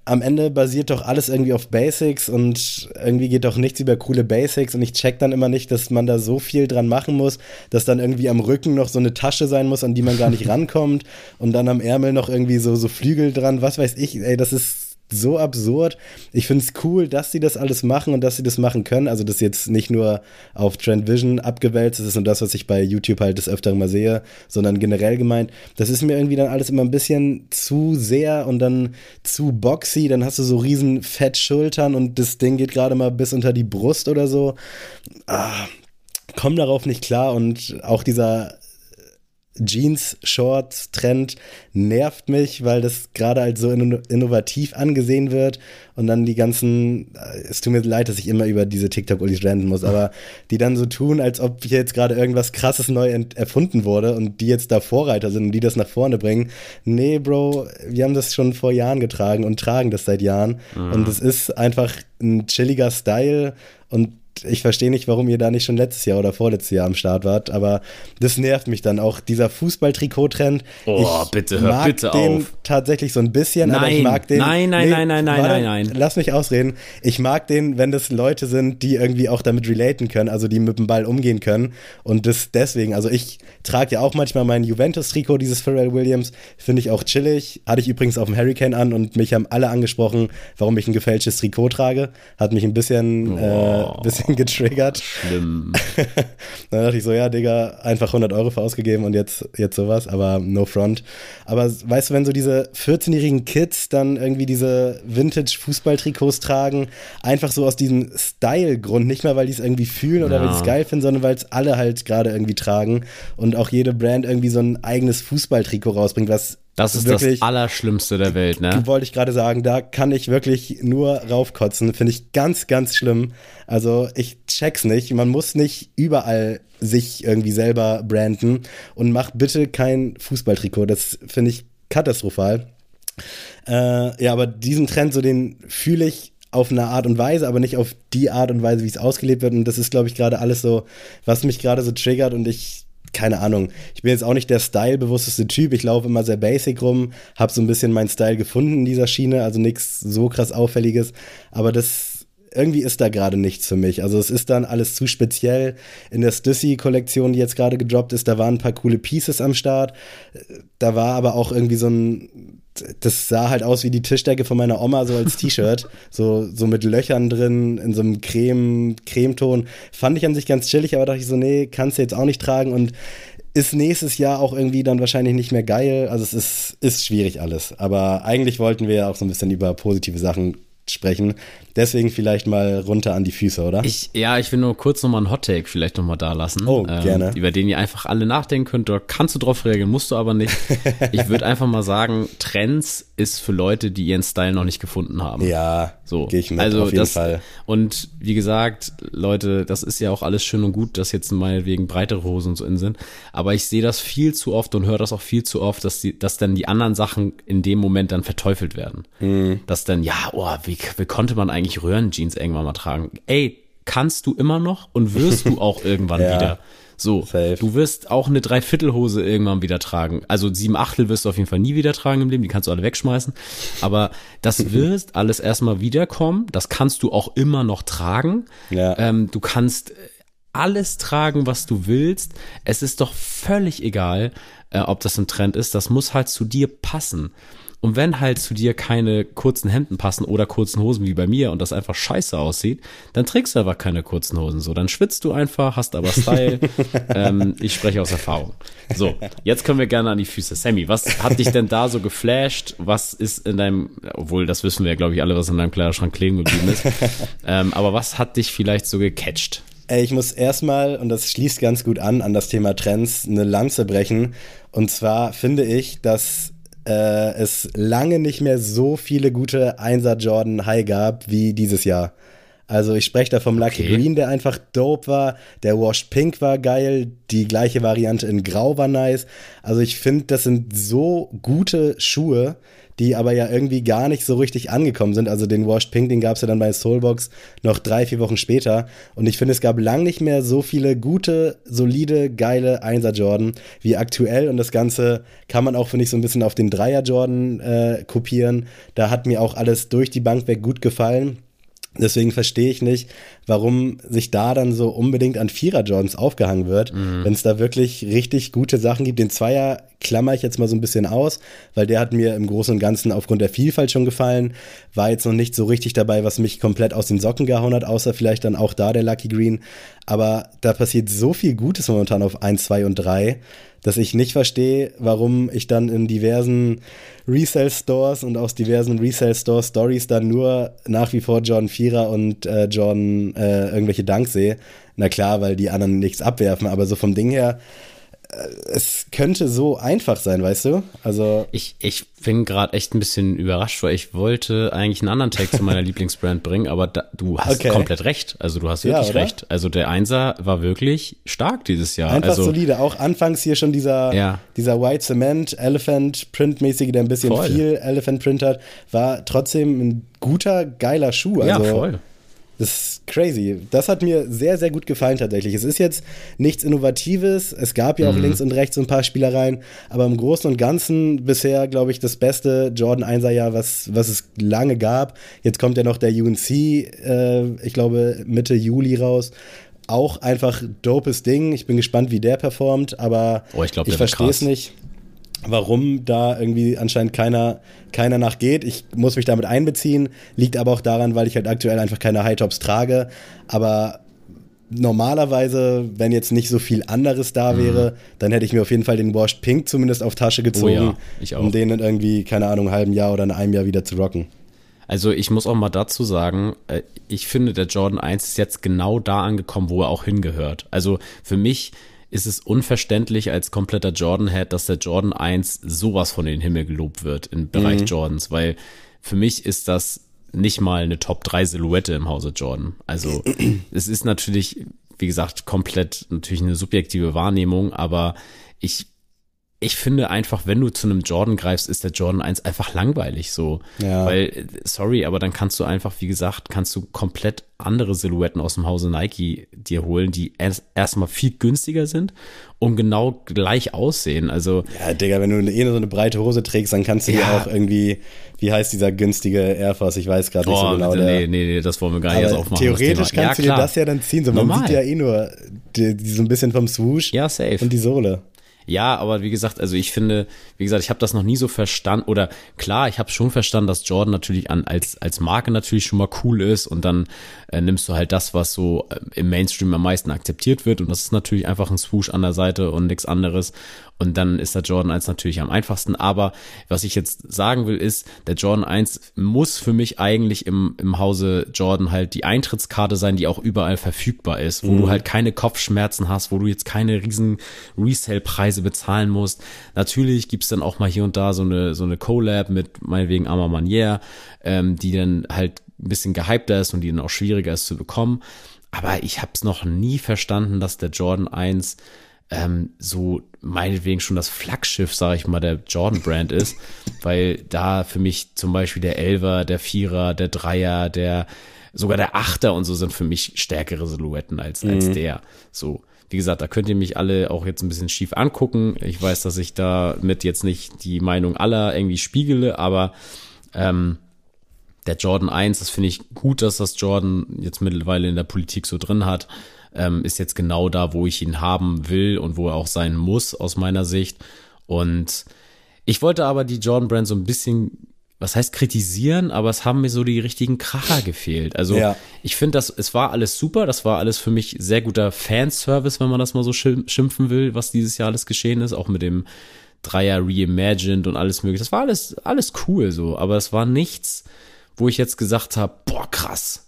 am Ende basiert doch alles irgendwie auf Basics und irgendwie geht doch nichts über coole Basics und ich check dann immer nicht, dass man da so viel dran machen muss, dass dann irgendwie am Rücken noch so eine Tasche sein muss, an die man gar nicht rankommt und dann am Ärmel noch irgendwie so, so Flügel dran, was weiß ich, ey, das ist so absurd. Ich finde es cool, dass sie das alles machen und dass sie das machen können. Also das jetzt nicht nur auf Trend Vision abgewälzt, ist nur das, was ich bei YouTube halt des Öfteren mal sehe, sondern generell gemeint, das ist mir irgendwie dann alles immer ein bisschen zu sehr und dann zu boxy, dann hast du so riesen Fettschultern und das Ding geht gerade mal bis unter die Brust oder so. Ah, komm darauf nicht klar und auch dieser Jeans-Shorts-Trend nervt mich, weil das gerade als so inno innovativ angesehen wird. Und dann die ganzen, äh, es tut mir leid, dass ich immer über diese TikTok-Ulis randen muss, aber die dann so tun, als ob hier jetzt gerade irgendwas krasses neu erfunden wurde und die jetzt da Vorreiter sind und die das nach vorne bringen. Nee, Bro, wir haben das schon vor Jahren getragen und tragen das seit Jahren. Und es ist einfach ein chilliger Style und ich verstehe nicht, warum ihr da nicht schon letztes Jahr oder vorletztes Jahr am Start wart, aber das nervt mich dann auch. Dieser Fußball-Trikot-Trend. Oh, ich bitte, hör mag bitte den auf. tatsächlich so ein bisschen, Nein, aber ich mag den. nein, nein, nein, nein, nein, warte, nein, nein. Lass mich ausreden. Ich mag den, wenn das Leute sind, die irgendwie auch damit relaten können, also die mit dem Ball umgehen können. Und das deswegen, also ich trage ja auch manchmal mein Juventus-Trikot, dieses Pharrell Williams, finde ich auch chillig. Hatte ich übrigens auf dem Hurricane an und mich haben alle angesprochen, warum ich ein gefälschtes Trikot trage. Hat mich ein bisschen, äh, bisschen getriggert. Schlimm. Dann dachte ich so, ja, Digga, einfach 100 Euro für ausgegeben und jetzt, jetzt sowas, aber no front. Aber weißt du, wenn so diese 14-jährigen Kids dann irgendwie diese Vintage-Fußballtrikots tragen, einfach so aus diesem Style-Grund, nicht mal, weil die es irgendwie fühlen oder Ja. weil sie es geil finden, sondern weil es alle halt gerade irgendwie tragen und auch jede Brand irgendwie so ein eigenes Fußballtrikot rausbringt, was Das ist wirklich das Allerschlimmste der Welt, ne? wollte ich gerade sagen, da kann ich wirklich nur raufkotzen. Finde ich ganz, ganz schlimm. Also ich check's nicht. Man muss nicht überall sich irgendwie selber branden und macht bitte kein Fußballtrikot. Das finde ich katastrophal. Äh, ja, aber diesen Trend, so den fühle ich auf eine Art und Weise, aber nicht auf die Art und Weise, wie es ausgelebt wird. Und das ist, glaube ich, gerade alles so, was mich gerade so triggert und ich keine Ahnung. Ich bin jetzt auch nicht der stylebewussteste Typ. Ich laufe immer sehr basic rum, habe so ein bisschen meinen Style gefunden in dieser Schiene, also nichts so krass auffälliges. Aber das irgendwie ist da gerade nichts für mich. Also es ist dann alles zu speziell. In der Stussy-Kollektion, die jetzt gerade gedroppt ist, da waren ein paar coole Pieces am Start. Da war aber auch irgendwie so ein, das sah halt aus wie die Tischdecke von meiner Oma, so als T-Shirt. so, so mit Löchern drin, in so einem Creme, Cremeton. Fand ich an sich ganz chillig, aber dachte ich so, nee, kannst du jetzt auch nicht tragen und ist nächstes Jahr auch irgendwie dann wahrscheinlich nicht mehr geil. Also es ist, ist schwierig alles. Aber eigentlich wollten wir ja auch so ein bisschen über positive Sachen sprechen. Deswegen vielleicht mal runter an die Füße, oder? Ich, ja, ich will nur kurz nochmal einen Hottake vielleicht nochmal da lassen. Oh, gerne. Über den ihr einfach alle nachdenken könnt. Da kannst du drauf reagieren, musst du aber nicht. ich würde einfach mal sagen, Trends ist für Leute, die ihren Style noch nicht gefunden haben. ja, So, gehe ich mit, also auf jeden das, Fall. Und wie gesagt, Leute, das ist ja auch alles schön und gut, dass jetzt meinetwegen breitere Hosen und so in sind. Aber ich sehe das viel zu oft und höre das auch viel zu oft, dass die, dass dann die anderen Sachen in dem Moment dann verteufelt werden. Mhm. Dass dann, ja, oh, wie, wie konnte man eigentlich Röhrenjeans irgendwann mal tragen? Ey, kannst du immer noch und wirst du auch irgendwann Ja. wieder. So, Safe. du wirst auch eine Dreiviertelhose irgendwann wieder tragen. Also sieben Achtel wirst du auf jeden Fall nie wieder tragen im Leben, die kannst du alle wegschmeißen. Aber das wird alles erstmal wiederkommen. Das kannst du auch immer noch tragen. Ja. Ähm, du kannst alles tragen, was du willst. Es ist doch völlig egal, äh, ob das ein Trend ist. Das muss halt zu dir passen. Und wenn halt zu dir keine kurzen Hemden passen oder kurzen Hosen wie bei mir und das einfach scheiße aussieht, dann trägst du einfach keine kurzen Hosen. So, dann schwitzt du einfach, hast aber Style. ähm, ich spreche aus Erfahrung. So, jetzt können wir gerne an die Füße. Sammy, was hat dich denn da so geflasht? Was ist in deinem, obwohl das wissen wir ja, glaube ich, alle, was in deinem Kleiderschrank kleben geblieben ist. ähm, aber was hat dich vielleicht so gecatcht? Ey, ich muss erstmal, und das schließt ganz gut an, an das Thema Trends, eine Lanze brechen. Und zwar finde ich, dass äh, es lange nicht mehr so viele gute 1er Jordan High gab wie dieses Jahr. Also ich spreche da vom Lucky Okay. Green, der einfach dope war. Der Washed Pink war geil. Die gleiche Variante in Grau war nice. Also ich finde, das sind so gute Schuhe, die aber ja irgendwie gar nicht so richtig angekommen sind. Also den Washed Pink, den gab es ja dann bei Soulbox noch drei, vier Wochen später. Und ich finde, es gab lang nicht mehr so viele gute, solide, geile 1er Jordan wie aktuell. Und das Ganze kann man auch, finde ich, so ein bisschen auf den Dreier Jordan äh, kopieren. Da hat mir auch alles durch die Bank weg gut gefallen. Deswegen verstehe ich nicht, warum sich da dann so unbedingt an Vierer Jordans aufgehangen wird, wenn es da wirklich richtig gute Sachen gibt. Den Zweier klammer ich jetzt mal so ein bisschen aus, weil der hat mir im Großen und Ganzen aufgrund der Vielfalt schon gefallen. War jetzt noch nicht so richtig dabei, was mich komplett aus den Socken gehauen hat, außer vielleicht dann auch da der Lucky Green. Aber da passiert so viel Gutes momentan auf 1, 2 und 3, dass ich nicht verstehe, warum ich dann in diversen Resale-Stores und aus diversen Resale-Store-Stories dann nur nach wie vor John Vierer und äh, John äh, irgendwelche Dank sehe. Na klar, weil die anderen nichts abwerfen, aber so vom Ding her, äh, es könnte so einfach sein, weißt du? Also, Ich, ich bin gerade echt ein bisschen überrascht, weil ich wollte eigentlich einen anderen Tag zu meiner Lieblingsbrand bringen, aber da, du hast Okay. komplett recht. Also du hast Ja, wirklich oder? recht. Also der Einser war wirklich stark dieses Jahr. einfach also, solide. Auch anfangs hier schon dieser, Ja. dieser White Cement, Elephant Print-mäßige, der ein bisschen Voll. viel Elephant Print hat, war trotzdem ein guter, geiler Schuh. Ja, Also, voll. Das ist crazy. Das hat mir sehr, sehr gut gefallen tatsächlich. Es ist jetzt nichts Innovatives. Es gab ja auch mhm. links und rechts ein paar Spielereien, aber im Großen und Ganzen bisher, glaube ich, das beste Jordan 1er Jahr, was, was es lange gab. Jetzt kommt ja noch der UNC, äh, ich glaube, Mitte Juli raus. Auch einfach dopes Ding. Ich bin gespannt, wie der performt, aber oh, ich, glaub, ich verstehe es nicht warum da irgendwie anscheinend keiner, keiner nachgeht. Ich muss mich damit einbeziehen, liegt aber auch daran, weil ich halt aktuell einfach keine High-Tops trage. Aber normalerweise, wenn jetzt nicht so viel anderes da mhm. wäre, dann hätte ich mir auf jeden Fall den Washed Pink zumindest auf Tasche gezogen, oh ja, um den in irgendwie, keine Ahnung, einem halben Jahr oder in einem Jahr wieder zu rocken. Also ich muss auch mal dazu sagen, äh, ich finde, der Jordan 1 ist jetzt genau da angekommen, wo er auch hingehört. Also für mich ist es unverständlich als kompletter Jordan-Head, dass der Jordan 1 sowas von den Himmel gelobt wird im Bereich mhm. Jordans, weil für mich ist das nicht mal eine Top 3 Silhouette im Hause Jordan. Also es ist natürlich, wie gesagt, komplett natürlich eine subjektive Wahrnehmung, aber ich ich finde einfach, wenn du zu einem Jordan greifst, ist der Jordan 1 einfach langweilig so. Ja. Weil, sorry, aber dann kannst du einfach, wie gesagt, kannst du komplett andere Silhouetten aus dem Hause Nike dir holen, die erst, erstmal viel günstiger sind und genau gleich aussehen. Also. Ja, Digga, wenn du eh so eine breite Hose trägst, dann kannst du ja. dir auch irgendwie, wie heißt dieser günstige Air Force? Ich weiß gerade nicht oh, so genau. Nee, nee, nee, das wollen wir gar nicht erst aufmachen. Theoretisch kannst ja, du dir das ja dann ziehen. So, man Normal. sieht ja eh nur die, die, so ein bisschen vom Swoosh ja, safe. und die Sohle. Ja, aber wie gesagt, also ich finde, wie gesagt, ich habe das noch nie so verstanden oder klar, ich habe schon verstanden, dass Jordan natürlich an als als Marke natürlich schon mal cool ist und dann äh, nimmst du halt das, was so äh, im Mainstream am meisten akzeptiert wird und das ist natürlich einfach ein Swoosh an der Seite und nichts anderes und dann ist der Jordan 1 natürlich am einfachsten. Aber was ich jetzt sagen will, ist, der Jordan 1 muss für mich eigentlich im, im Hause Jordan halt die Eintrittskarte sein, die auch überall verfügbar ist, wo mhm. du halt keine Kopfschmerzen hast, wo du jetzt keine riesen Resale-Preise bezahlen musst. Natürlich gibt's dann auch mal hier und da so eine, so eine Collab mit meinetwegen Ama Manier, ähm, die dann halt ein bisschen gehypter ist und die dann auch schwieriger ist zu bekommen. Aber ich habe es noch nie verstanden, dass der Jordan 1 ähm, so meinetwegen schon das Flaggschiff, sage ich mal, der Jordan Brand ist, weil da für mich zum Beispiel der Elver, der Vierer, der Dreier, der sogar der Achter und so sind für mich stärkere Silhouetten als, mhm. als der. So. Wie gesagt, da könnt ihr mich alle auch jetzt ein bisschen schief angucken. Ich weiß, dass ich da mit jetzt nicht die Meinung aller irgendwie spiegele, aber ähm, der Jordan 1, das finde ich gut, dass das Jordan jetzt mittlerweile in der Politik so drin hat ähm, ist jetzt genau da, wo ich ihn haben will und wo er auch sein muss, aus meiner Sicht. Und ich wollte aber die Jordan Brand so ein bisschen was heißt kritisieren, aber es haben mir so die richtigen Kracher gefehlt. Also ja. ich finde, das es war alles super, das war alles für mich sehr guter Fanservice, wenn man das mal so schimpfen will, was dieses Jahr alles geschehen ist, auch mit dem Dreier Reimagined und alles mögliche. Das war alles alles cool so, aber es war nichts, wo ich jetzt gesagt habe, boah krass,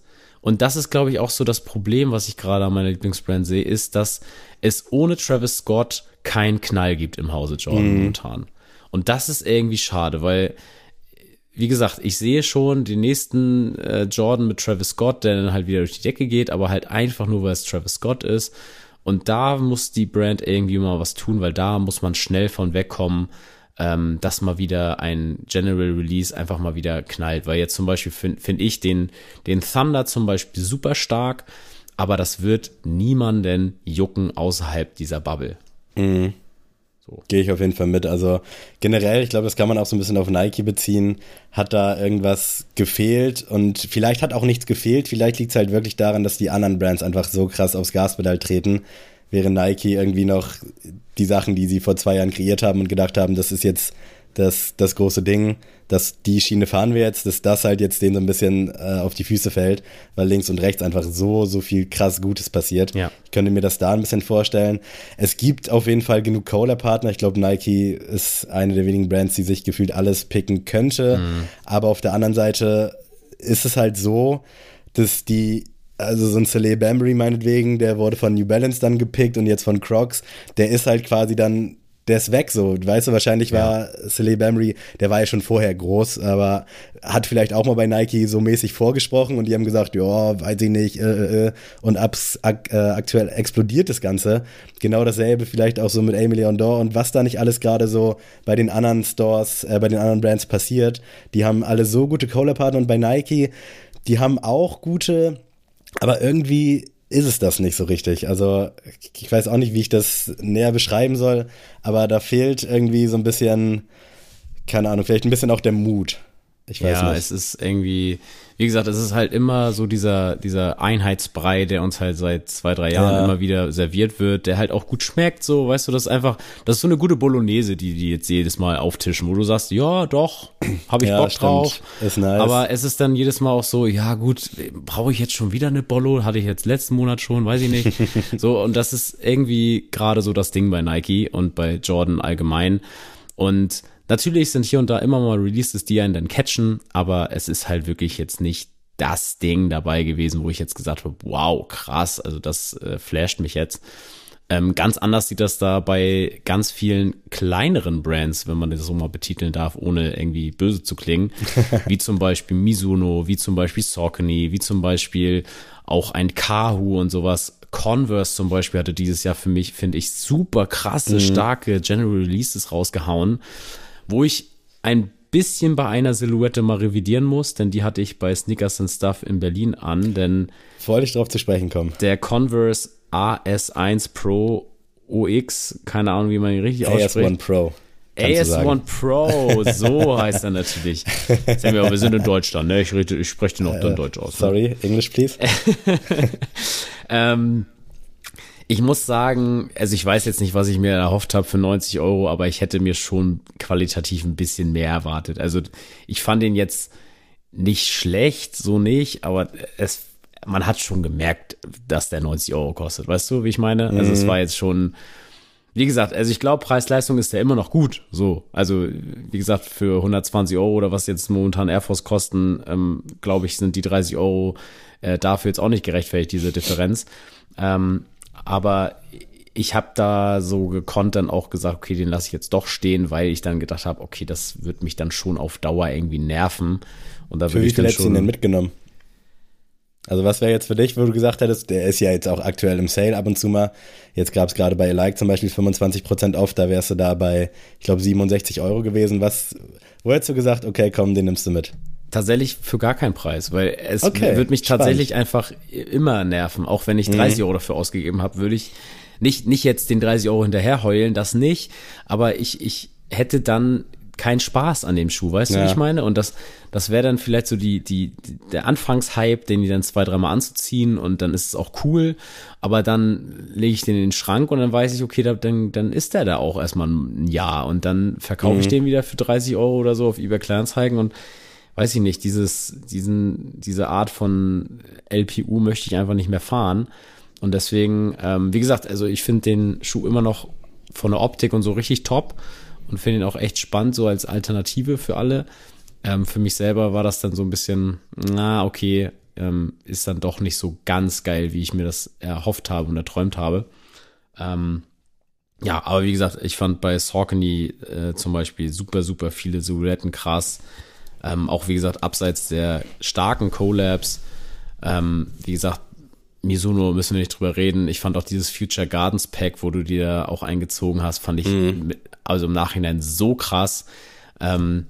und das ist, glaube ich, auch so das Problem, was ich gerade an meiner Lieblingsbrand sehe, ist, dass es ohne Travis Scott keinen Knall gibt im Hause Jordan mhm. momentan. Und das ist irgendwie schade, weil, wie gesagt, ich sehe schon den nächsten äh, Jordan mit Travis Scott, der dann halt wieder durch die Decke geht, aber halt einfach nur, weil es Travis Scott ist. Und da muss die Brand irgendwie mal was tun, weil da muss man schnell von wegkommen ähm, dass mal wieder ein General Release einfach mal wieder knallt. Weil jetzt zum Beispiel finde find ich den, den Thunder zum Beispiel super stark, aber das wird niemanden jucken außerhalb dieser Bubble. Mhm. So. Gehe ich auf jeden Fall mit. Also generell, ich glaube, das kann man auch so ein bisschen auf Nike beziehen. Hat da irgendwas gefehlt und vielleicht hat auch nichts gefehlt. Vielleicht liegt es halt wirklich daran, dass die anderen Brands einfach so krass aufs Gaspedal treten, während Nike irgendwie noch die Sachen, die sie vor zwei Jahren kreiert haben und gedacht haben, das ist jetzt das, das große Ding, dass die Schiene fahren wir jetzt, dass das halt jetzt denen so ein bisschen äh, auf die Füße fällt, weil links und rechts einfach so, so viel krass Gutes passiert. Ja. Ich könnte mir das da ein bisschen vorstellen. Es gibt auf jeden Fall genug Cola-Partner. Ich glaube, Nike ist eine der wenigen Brands, die sich gefühlt alles picken könnte. Mhm. Aber auf der anderen Seite ist es halt so, dass die also so ein Saleh Bambry meinetwegen, der wurde von New Balance dann gepickt und jetzt von Crocs, der ist halt quasi dann, der ist weg so. Weißt du, wahrscheinlich war ja. Saleh Bambry, der war ja schon vorher groß, aber hat vielleicht auch mal bei Nike so mäßig vorgesprochen und die haben gesagt, ja, weiß ich nicht, äh, äh, äh. und abs, ak, äh, aktuell explodiert das Ganze. Genau dasselbe vielleicht auch so mit Emily Ondor und was da nicht alles gerade so bei den anderen Stores, äh, bei den anderen Brands passiert. Die haben alle so gute Cola-Partner und bei Nike, die haben auch gute Aber irgendwie ist es das nicht so richtig. Also ich weiß auch nicht, wie ich das näher beschreiben soll, aber da fehlt irgendwie so ein bisschen, keine Ahnung, vielleicht ein bisschen auch der Mut. Ich weiß ja, nicht. es ist irgendwie, wie gesagt, es ist halt immer so dieser, dieser Einheitsbrei, der uns halt seit zwei, drei Jahren ja. immer wieder serviert wird, der halt auch gut schmeckt, so, weißt du, das ist einfach, das ist so eine gute Bolognese, die die jetzt jedes Mal auftischen, wo du sagst, ja, doch, habe ich ja, Bock stimmt. drauf. Ist nice. Aber es ist dann jedes Mal auch so, ja gut, brauche ich jetzt schon wieder eine Bollo? Hatte ich jetzt letzten Monat schon, weiß ich nicht. so, und das ist irgendwie gerade so das Ding bei Nike und bei Jordan allgemein. Und Natürlich sind hier und da immer mal Releases, die einen dann catchen, aber es ist halt wirklich jetzt nicht das Ding dabei gewesen, wo ich jetzt gesagt habe, wow, krass, also das äh, flasht mich jetzt. Ähm, ganz anders sieht das da bei ganz vielen kleineren Brands, wenn man das so mal betiteln darf, ohne irgendwie böse zu klingen, wie zum Beispiel Mizuno, wie zum Beispiel Saucony, wie zum Beispiel auch ein Kahu und sowas. Converse zum Beispiel hatte dieses Jahr für mich, finde ich, super krasse, mhm. starke General Releases rausgehauen wo ich ein bisschen bei einer Silhouette mal revidieren muss, denn die hatte ich bei Sneakers and Stuff in Berlin an, denn wollte ich drauf zu sprechen kommen. Der Converse AS1 Pro OX, keine Ahnung, wie man ihn richtig ausspricht. AS1 Pro. AS1 Pro, so heißt er natürlich. wir, wir sind in Deutschland, ne? Ich, rede, ich spreche den auch dann äh, Deutsch aus. Ne? Sorry, ne? English, please. ähm, ich muss sagen, also ich weiß jetzt nicht, was ich mir erhofft habe für 90 Euro, aber ich hätte mir schon qualitativ ein bisschen mehr erwartet. Also ich fand den jetzt nicht schlecht, so nicht, aber es, man hat schon gemerkt, dass der 90 Euro kostet. Weißt du, wie ich meine? Also es mhm. war jetzt schon, wie gesagt, also ich glaube, Preis-Leistung ist ja immer noch gut. So, also wie gesagt, für 120 Euro oder was jetzt momentan Air Force kosten, ähm, glaube ich, sind die 30 Euro äh, dafür jetzt auch nicht gerechtfertigt, diese Differenz. Ähm, aber ich habe da so gekonnt dann auch gesagt, okay, den lasse ich jetzt doch stehen, weil ich dann gedacht habe, okay, das wird mich dann schon auf Dauer irgendwie nerven. Und da für wie viel hättest du ihn denn mitgenommen? Also was wäre jetzt für dich, wo du gesagt hättest, der ist ja jetzt auch aktuell im Sale ab und zu mal. Jetzt gab es gerade bei Like zum Beispiel 25% auf, da wärst du da bei, ich glaube, 67 Euro gewesen. Was, wo hättest du gesagt, okay, komm, den nimmst du mit? Tatsächlich für gar keinen Preis, weil es okay, wird mich tatsächlich spannend. einfach immer nerven. Auch wenn ich 30 mhm. Euro dafür ausgegeben habe, würde ich nicht, nicht jetzt den 30 Euro hinterher heulen, das nicht. Aber ich, ich hätte dann keinen Spaß an dem Schuh, weißt ja. du, wie ich meine? Und das, das wäre dann vielleicht so die, die, der Anfangshype, den die dann zwei, dreimal anzuziehen und dann ist es auch cool. Aber dann lege ich den in den Schrank und dann weiß ich, okay, da, dann, dann ist der da auch erstmal ein Jahr und dann verkaufe mhm. ich den wieder für 30 Euro oder so auf eBay Kleinanzeigen und weiß ich nicht, dieses, diesen, diese Art von LPU möchte ich einfach nicht mehr fahren. Und deswegen, ähm, wie gesagt, also ich finde den Schuh immer noch von der Optik und so richtig top und finde ihn auch echt spannend, so als Alternative für alle. Ähm, für mich selber war das dann so ein bisschen, na, okay, ähm, ist dann doch nicht so ganz geil, wie ich mir das erhofft habe und erträumt habe. Ähm, ja, aber wie gesagt, ich fand bei Saucony äh, zum Beispiel super, super viele Silhouetten krass. Ähm, auch wie gesagt, abseits der starken Collabs, ähm, wie gesagt, Mizuno müssen wir nicht drüber reden. Ich fand auch dieses Future Gardens Pack, wo du dir auch eingezogen hast, fand ich mhm. also im Nachhinein so krass. Ähm,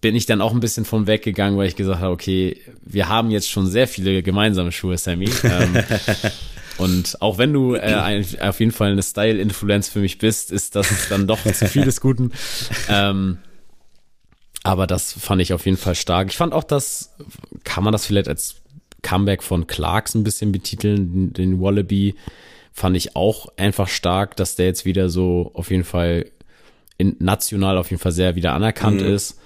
bin ich dann auch ein bisschen von weggegangen, weil ich gesagt habe, okay, wir haben jetzt schon sehr viele gemeinsame Schuhe, Sammy. ähm, und auch wenn du äh, ein, auf jeden Fall eine Style-Influence für mich bist, ist das dann doch zu vieles Guten. Ähm, aber das fand ich auf jeden Fall stark. Ich fand auch, das, kann man das vielleicht als Comeback von Clarks ein bisschen betiteln, den Wallaby, fand ich auch einfach stark, dass der jetzt wieder so auf jeden Fall in, national auf jeden Fall sehr wieder anerkannt mhm. ist.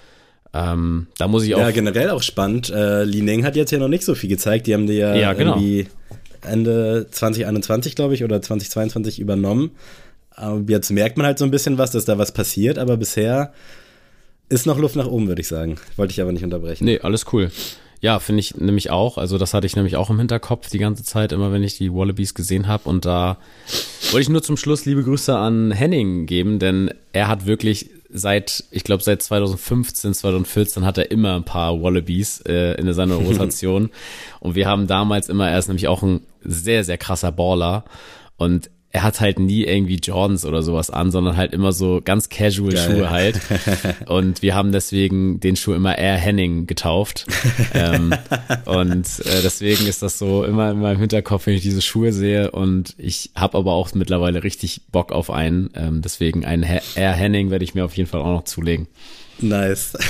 Ähm, da muss ich auch. Ja, generell auch spannend. Äh, Li Ning hat jetzt ja noch nicht so viel gezeigt. Die haben die ja, ja genau. irgendwie Ende 2021, glaube ich, oder 2022 übernommen. Aber jetzt merkt man halt so ein bisschen was, dass da was passiert, aber bisher ist noch Luft nach oben, würde ich sagen. Wollte ich aber nicht unterbrechen. Nee, alles cool. Ja, finde ich nämlich auch. Also das hatte ich nämlich auch im Hinterkopf die ganze Zeit, immer wenn ich die Wallabies gesehen habe. Und da wollte ich nur zum Schluss liebe Grüße an Henning geben, denn er hat wirklich seit, ich glaube seit 2015, 2014 hat er immer ein paar Wallabies äh, in seiner Rotation. und wir haben damals immer, er ist nämlich auch ein sehr, sehr krasser Baller. Und er hat halt nie irgendwie Jordans oder sowas an, sondern halt immer so ganz casual Geil. Schuhe halt. Und wir haben deswegen den Schuh immer Air Henning getauft. ähm, und äh, deswegen ist das so immer in meinem Hinterkopf, wenn ich diese Schuhe sehe. Und ich habe aber auch mittlerweile richtig Bock auf einen. Ähm, deswegen einen Air Henning werde ich mir auf jeden Fall auch noch zulegen. Nice.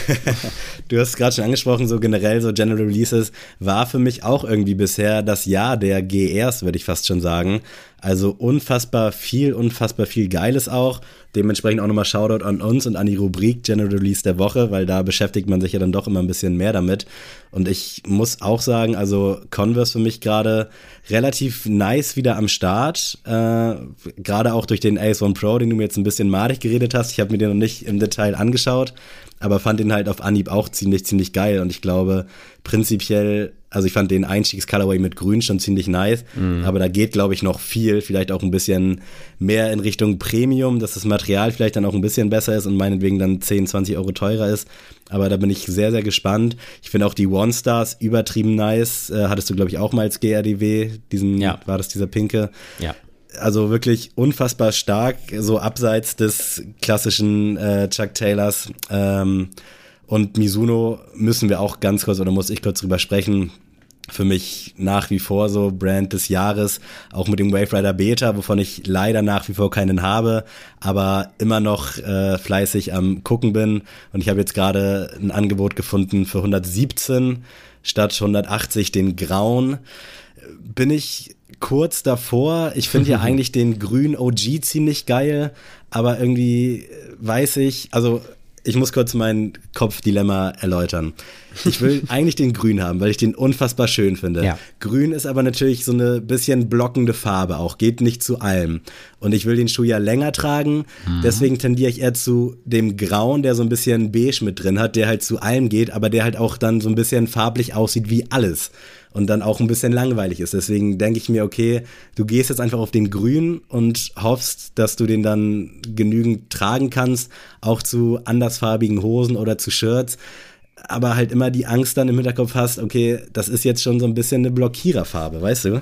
Du hast gerade schon angesprochen, so generell so General Releases war für mich auch irgendwie bisher das Jahr der GRs, würde ich fast schon sagen. Also unfassbar viel, unfassbar viel Geiles auch. Dementsprechend auch nochmal Shoutout an uns und an die Rubrik General Release der Woche, weil da beschäftigt man sich ja dann doch immer ein bisschen mehr damit. Und ich muss auch sagen, also Converse für mich gerade relativ nice wieder am Start. Äh, gerade auch durch den Ace One Pro, den du mir jetzt ein bisschen madig geredet hast. Ich habe mir den noch nicht im Detail angeschaut aber fand den halt auf Anhieb auch ziemlich, ziemlich geil. Und ich glaube, prinzipiell, also ich fand den Einstiegs-Colorway mit Grün schon ziemlich nice, mhm. aber da geht, glaube ich, noch viel, vielleicht auch ein bisschen mehr in Richtung Premium, dass das Material vielleicht dann auch ein bisschen besser ist und meinetwegen dann 10, 20 Euro teurer ist. Aber da bin ich sehr, sehr gespannt. Ich finde auch die One-Stars übertrieben nice. Äh, hattest du, glaube ich, auch mal als GRDW, diesen, ja. war das dieser pinke? Ja also wirklich unfassbar stark, so abseits des klassischen äh, Chuck Taylors. Ähm, und Mizuno müssen wir auch ganz kurz oder muss ich kurz drüber sprechen. Für mich nach wie vor so Brand des Jahres, auch mit dem Wave Rider Beta, wovon ich leider nach wie vor keinen habe, aber immer noch äh, fleißig am gucken bin. Und ich habe jetzt gerade ein Angebot gefunden für 117 statt 180 den grauen. Bin ich kurz davor. Ich finde ja eigentlich den grünen OG ziemlich geil, aber irgendwie weiß ich, also ich muss kurz mein Kopfdilemma erläutern. Ich will eigentlich den Grün haben, weil ich den unfassbar schön finde. Ja. Grün ist aber natürlich so eine bisschen blockende Farbe auch, geht nicht zu allem. Und ich will den Schuh ja länger tragen, mhm. deswegen tendiere ich eher zu dem Grauen, der so ein bisschen beige mit drin hat, der halt zu allem geht, aber der halt auch dann so ein bisschen farblich aussieht wie alles und dann auch ein bisschen langweilig ist. Deswegen denke ich mir, okay, du gehst jetzt einfach auf den Grün und hoffst, dass du den dann genügend tragen kannst, auch zu andersfarbigen Hosen oder zu Shirts. Aber halt immer die Angst dann im Hinterkopf hast, okay, das ist jetzt schon so ein bisschen eine Blockiererfarbe, weißt du?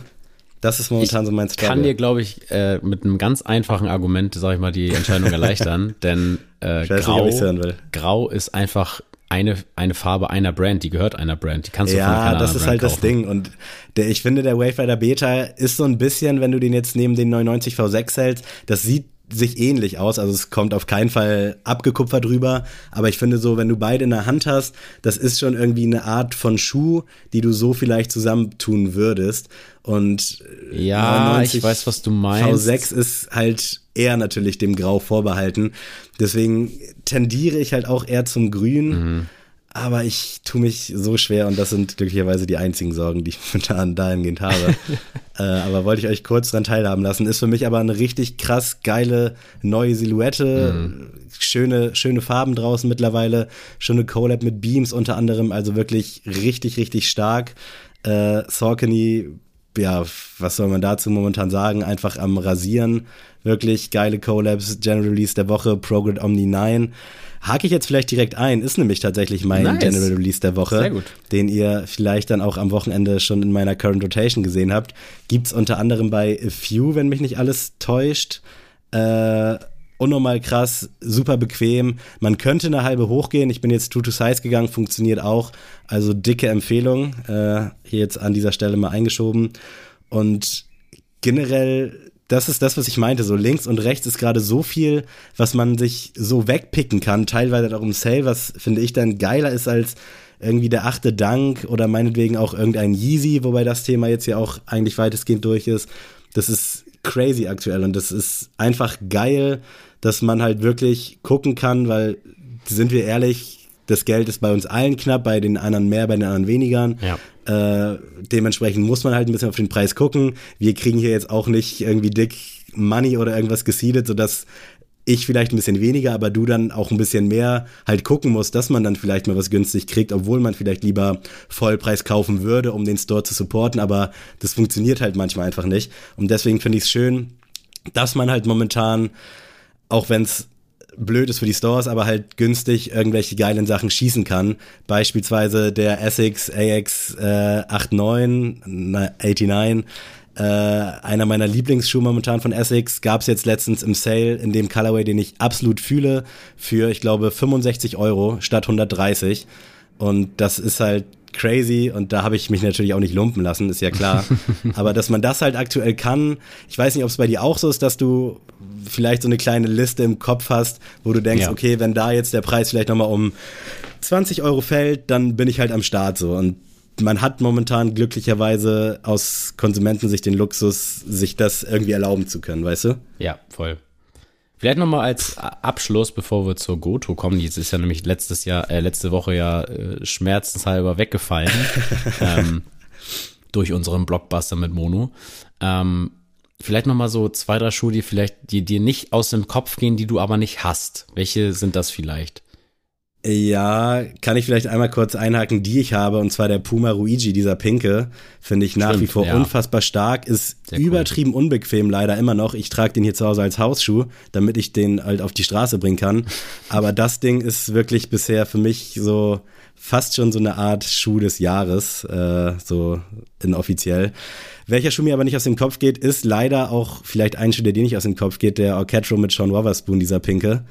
Das ist momentan ich so mein Struggle. kann dir, glaube ich, äh, mit einem ganz einfachen Argument, sag ich mal, die Entscheidung erleichtern, denn äh, Grau, nicht, Grau ist einfach eine, eine Farbe einer Brand, die gehört einer Brand, die kannst du ja, von keiner das ist Brand halt kaufen. das Ding und der, ich finde, der Wave Rider Beta ist so ein bisschen, wenn du den jetzt neben den 990 V6 hältst, das sieht sich ähnlich aus, also es kommt auf keinen Fall abgekupfert drüber, aber ich finde so, wenn du beide in der Hand hast, das ist schon irgendwie eine Art von Schuh, die du so vielleicht zusammentun würdest und ja, ich weiß, was du meinst. V6 ist halt eher natürlich dem Grau vorbehalten, deswegen tendiere ich halt auch eher zum Grün. Mhm aber ich tue mich so schwer und das sind glücklicherweise die einzigen Sorgen, die ich momentan dahingehend habe. äh, aber wollte ich euch kurz dran teilhaben lassen. Ist für mich aber eine richtig krass geile neue Silhouette. Mhm. Schöne, schöne Farben draußen mittlerweile. Schöne Collab mit Beams unter anderem. Also wirklich richtig, richtig stark. Äh, Saucony, ja, was soll man dazu momentan sagen? Einfach am Rasieren. Wirklich geile Collabs. General Release der Woche, Prograde Omni 9 hake ich jetzt vielleicht direkt ein, ist nämlich tatsächlich mein nice. General Release der Woche, den ihr vielleicht dann auch am Wochenende schon in meiner Current Rotation gesehen habt. Gibt's unter anderem bei A Few, wenn mich nicht alles täuscht. Äh, unnormal krass, super bequem. Man könnte eine halbe hochgehen. Ich bin jetzt True to Size gegangen, funktioniert auch. Also dicke Empfehlung. Äh, hier jetzt an dieser Stelle mal eingeschoben. Und generell das ist das, was ich meinte. So links und rechts ist gerade so viel, was man sich so wegpicken kann, teilweise auch im Sale, was finde ich dann geiler ist als irgendwie der achte Dank oder meinetwegen auch irgendein Yeezy, wobei das Thema jetzt ja auch eigentlich weitestgehend durch ist. Das ist crazy aktuell und das ist einfach geil, dass man halt wirklich gucken kann, weil sind wir ehrlich, das Geld ist bei uns allen knapp, bei den anderen mehr, bei den anderen weniger. Ja. Äh, dementsprechend muss man halt ein bisschen auf den Preis gucken. Wir kriegen hier jetzt auch nicht irgendwie dick Money oder irgendwas gesiedet, sodass ich vielleicht ein bisschen weniger, aber du dann auch ein bisschen mehr halt gucken musst, dass man dann vielleicht mal was günstig kriegt, obwohl man vielleicht lieber Vollpreis kaufen würde, um den Store zu supporten, aber das funktioniert halt manchmal einfach nicht. Und deswegen finde ich es schön, dass man halt momentan, auch wenn es blöd ist für die Stores, aber halt günstig irgendwelche geilen Sachen schießen kann. Beispielsweise der Essex AX äh, 89, 89 Äh, einer meiner Lieblingsschuhe momentan von Essex gab es jetzt letztens im Sale in dem Colorway, den ich absolut fühle, für, ich glaube, 65 Euro statt 130. Und das ist halt crazy und da habe ich mich natürlich auch nicht lumpen lassen, ist ja klar. Aber dass man das halt aktuell kann, ich weiß nicht, ob es bei dir auch so ist, dass du vielleicht so eine kleine Liste im Kopf hast, wo du denkst, ja. okay, wenn da jetzt der Preis vielleicht nochmal um 20 Euro fällt, dann bin ich halt am Start so. Und man hat momentan glücklicherweise aus Konsumentensicht den Luxus, sich das irgendwie erlauben zu können, weißt du? Ja, voll. Vielleicht nochmal als Abschluss, bevor wir zur Goto kommen, die ist ja nämlich letztes Jahr, äh, letzte Woche ja äh, schmerzenshalber weggefallen ähm, durch unseren Blockbuster mit Mono. Ähm, vielleicht nochmal so zwei, drei Schuhe, die vielleicht die dir nicht aus dem Kopf gehen, die du aber nicht hast. Welche sind das vielleicht? Ja, kann ich vielleicht einmal kurz einhaken, die ich habe, und zwar der Puma Ruigi, dieser pinke, finde ich nach Stimmt, wie vor ja. unfassbar stark, ist Sehr übertrieben cool. unbequem leider immer noch. Ich trage den hier zu Hause als Hausschuh, damit ich den halt auf die Straße bringen kann. Aber das Ding ist wirklich bisher für mich so fast schon so eine Art Schuh des Jahres, äh, so inoffiziell. Welcher Schuh mir aber nicht aus dem Kopf geht, ist leider auch vielleicht ein Schuh, der dir nicht aus dem Kopf geht, der Orchestro mit Sean Wotherspoon, dieser pinke.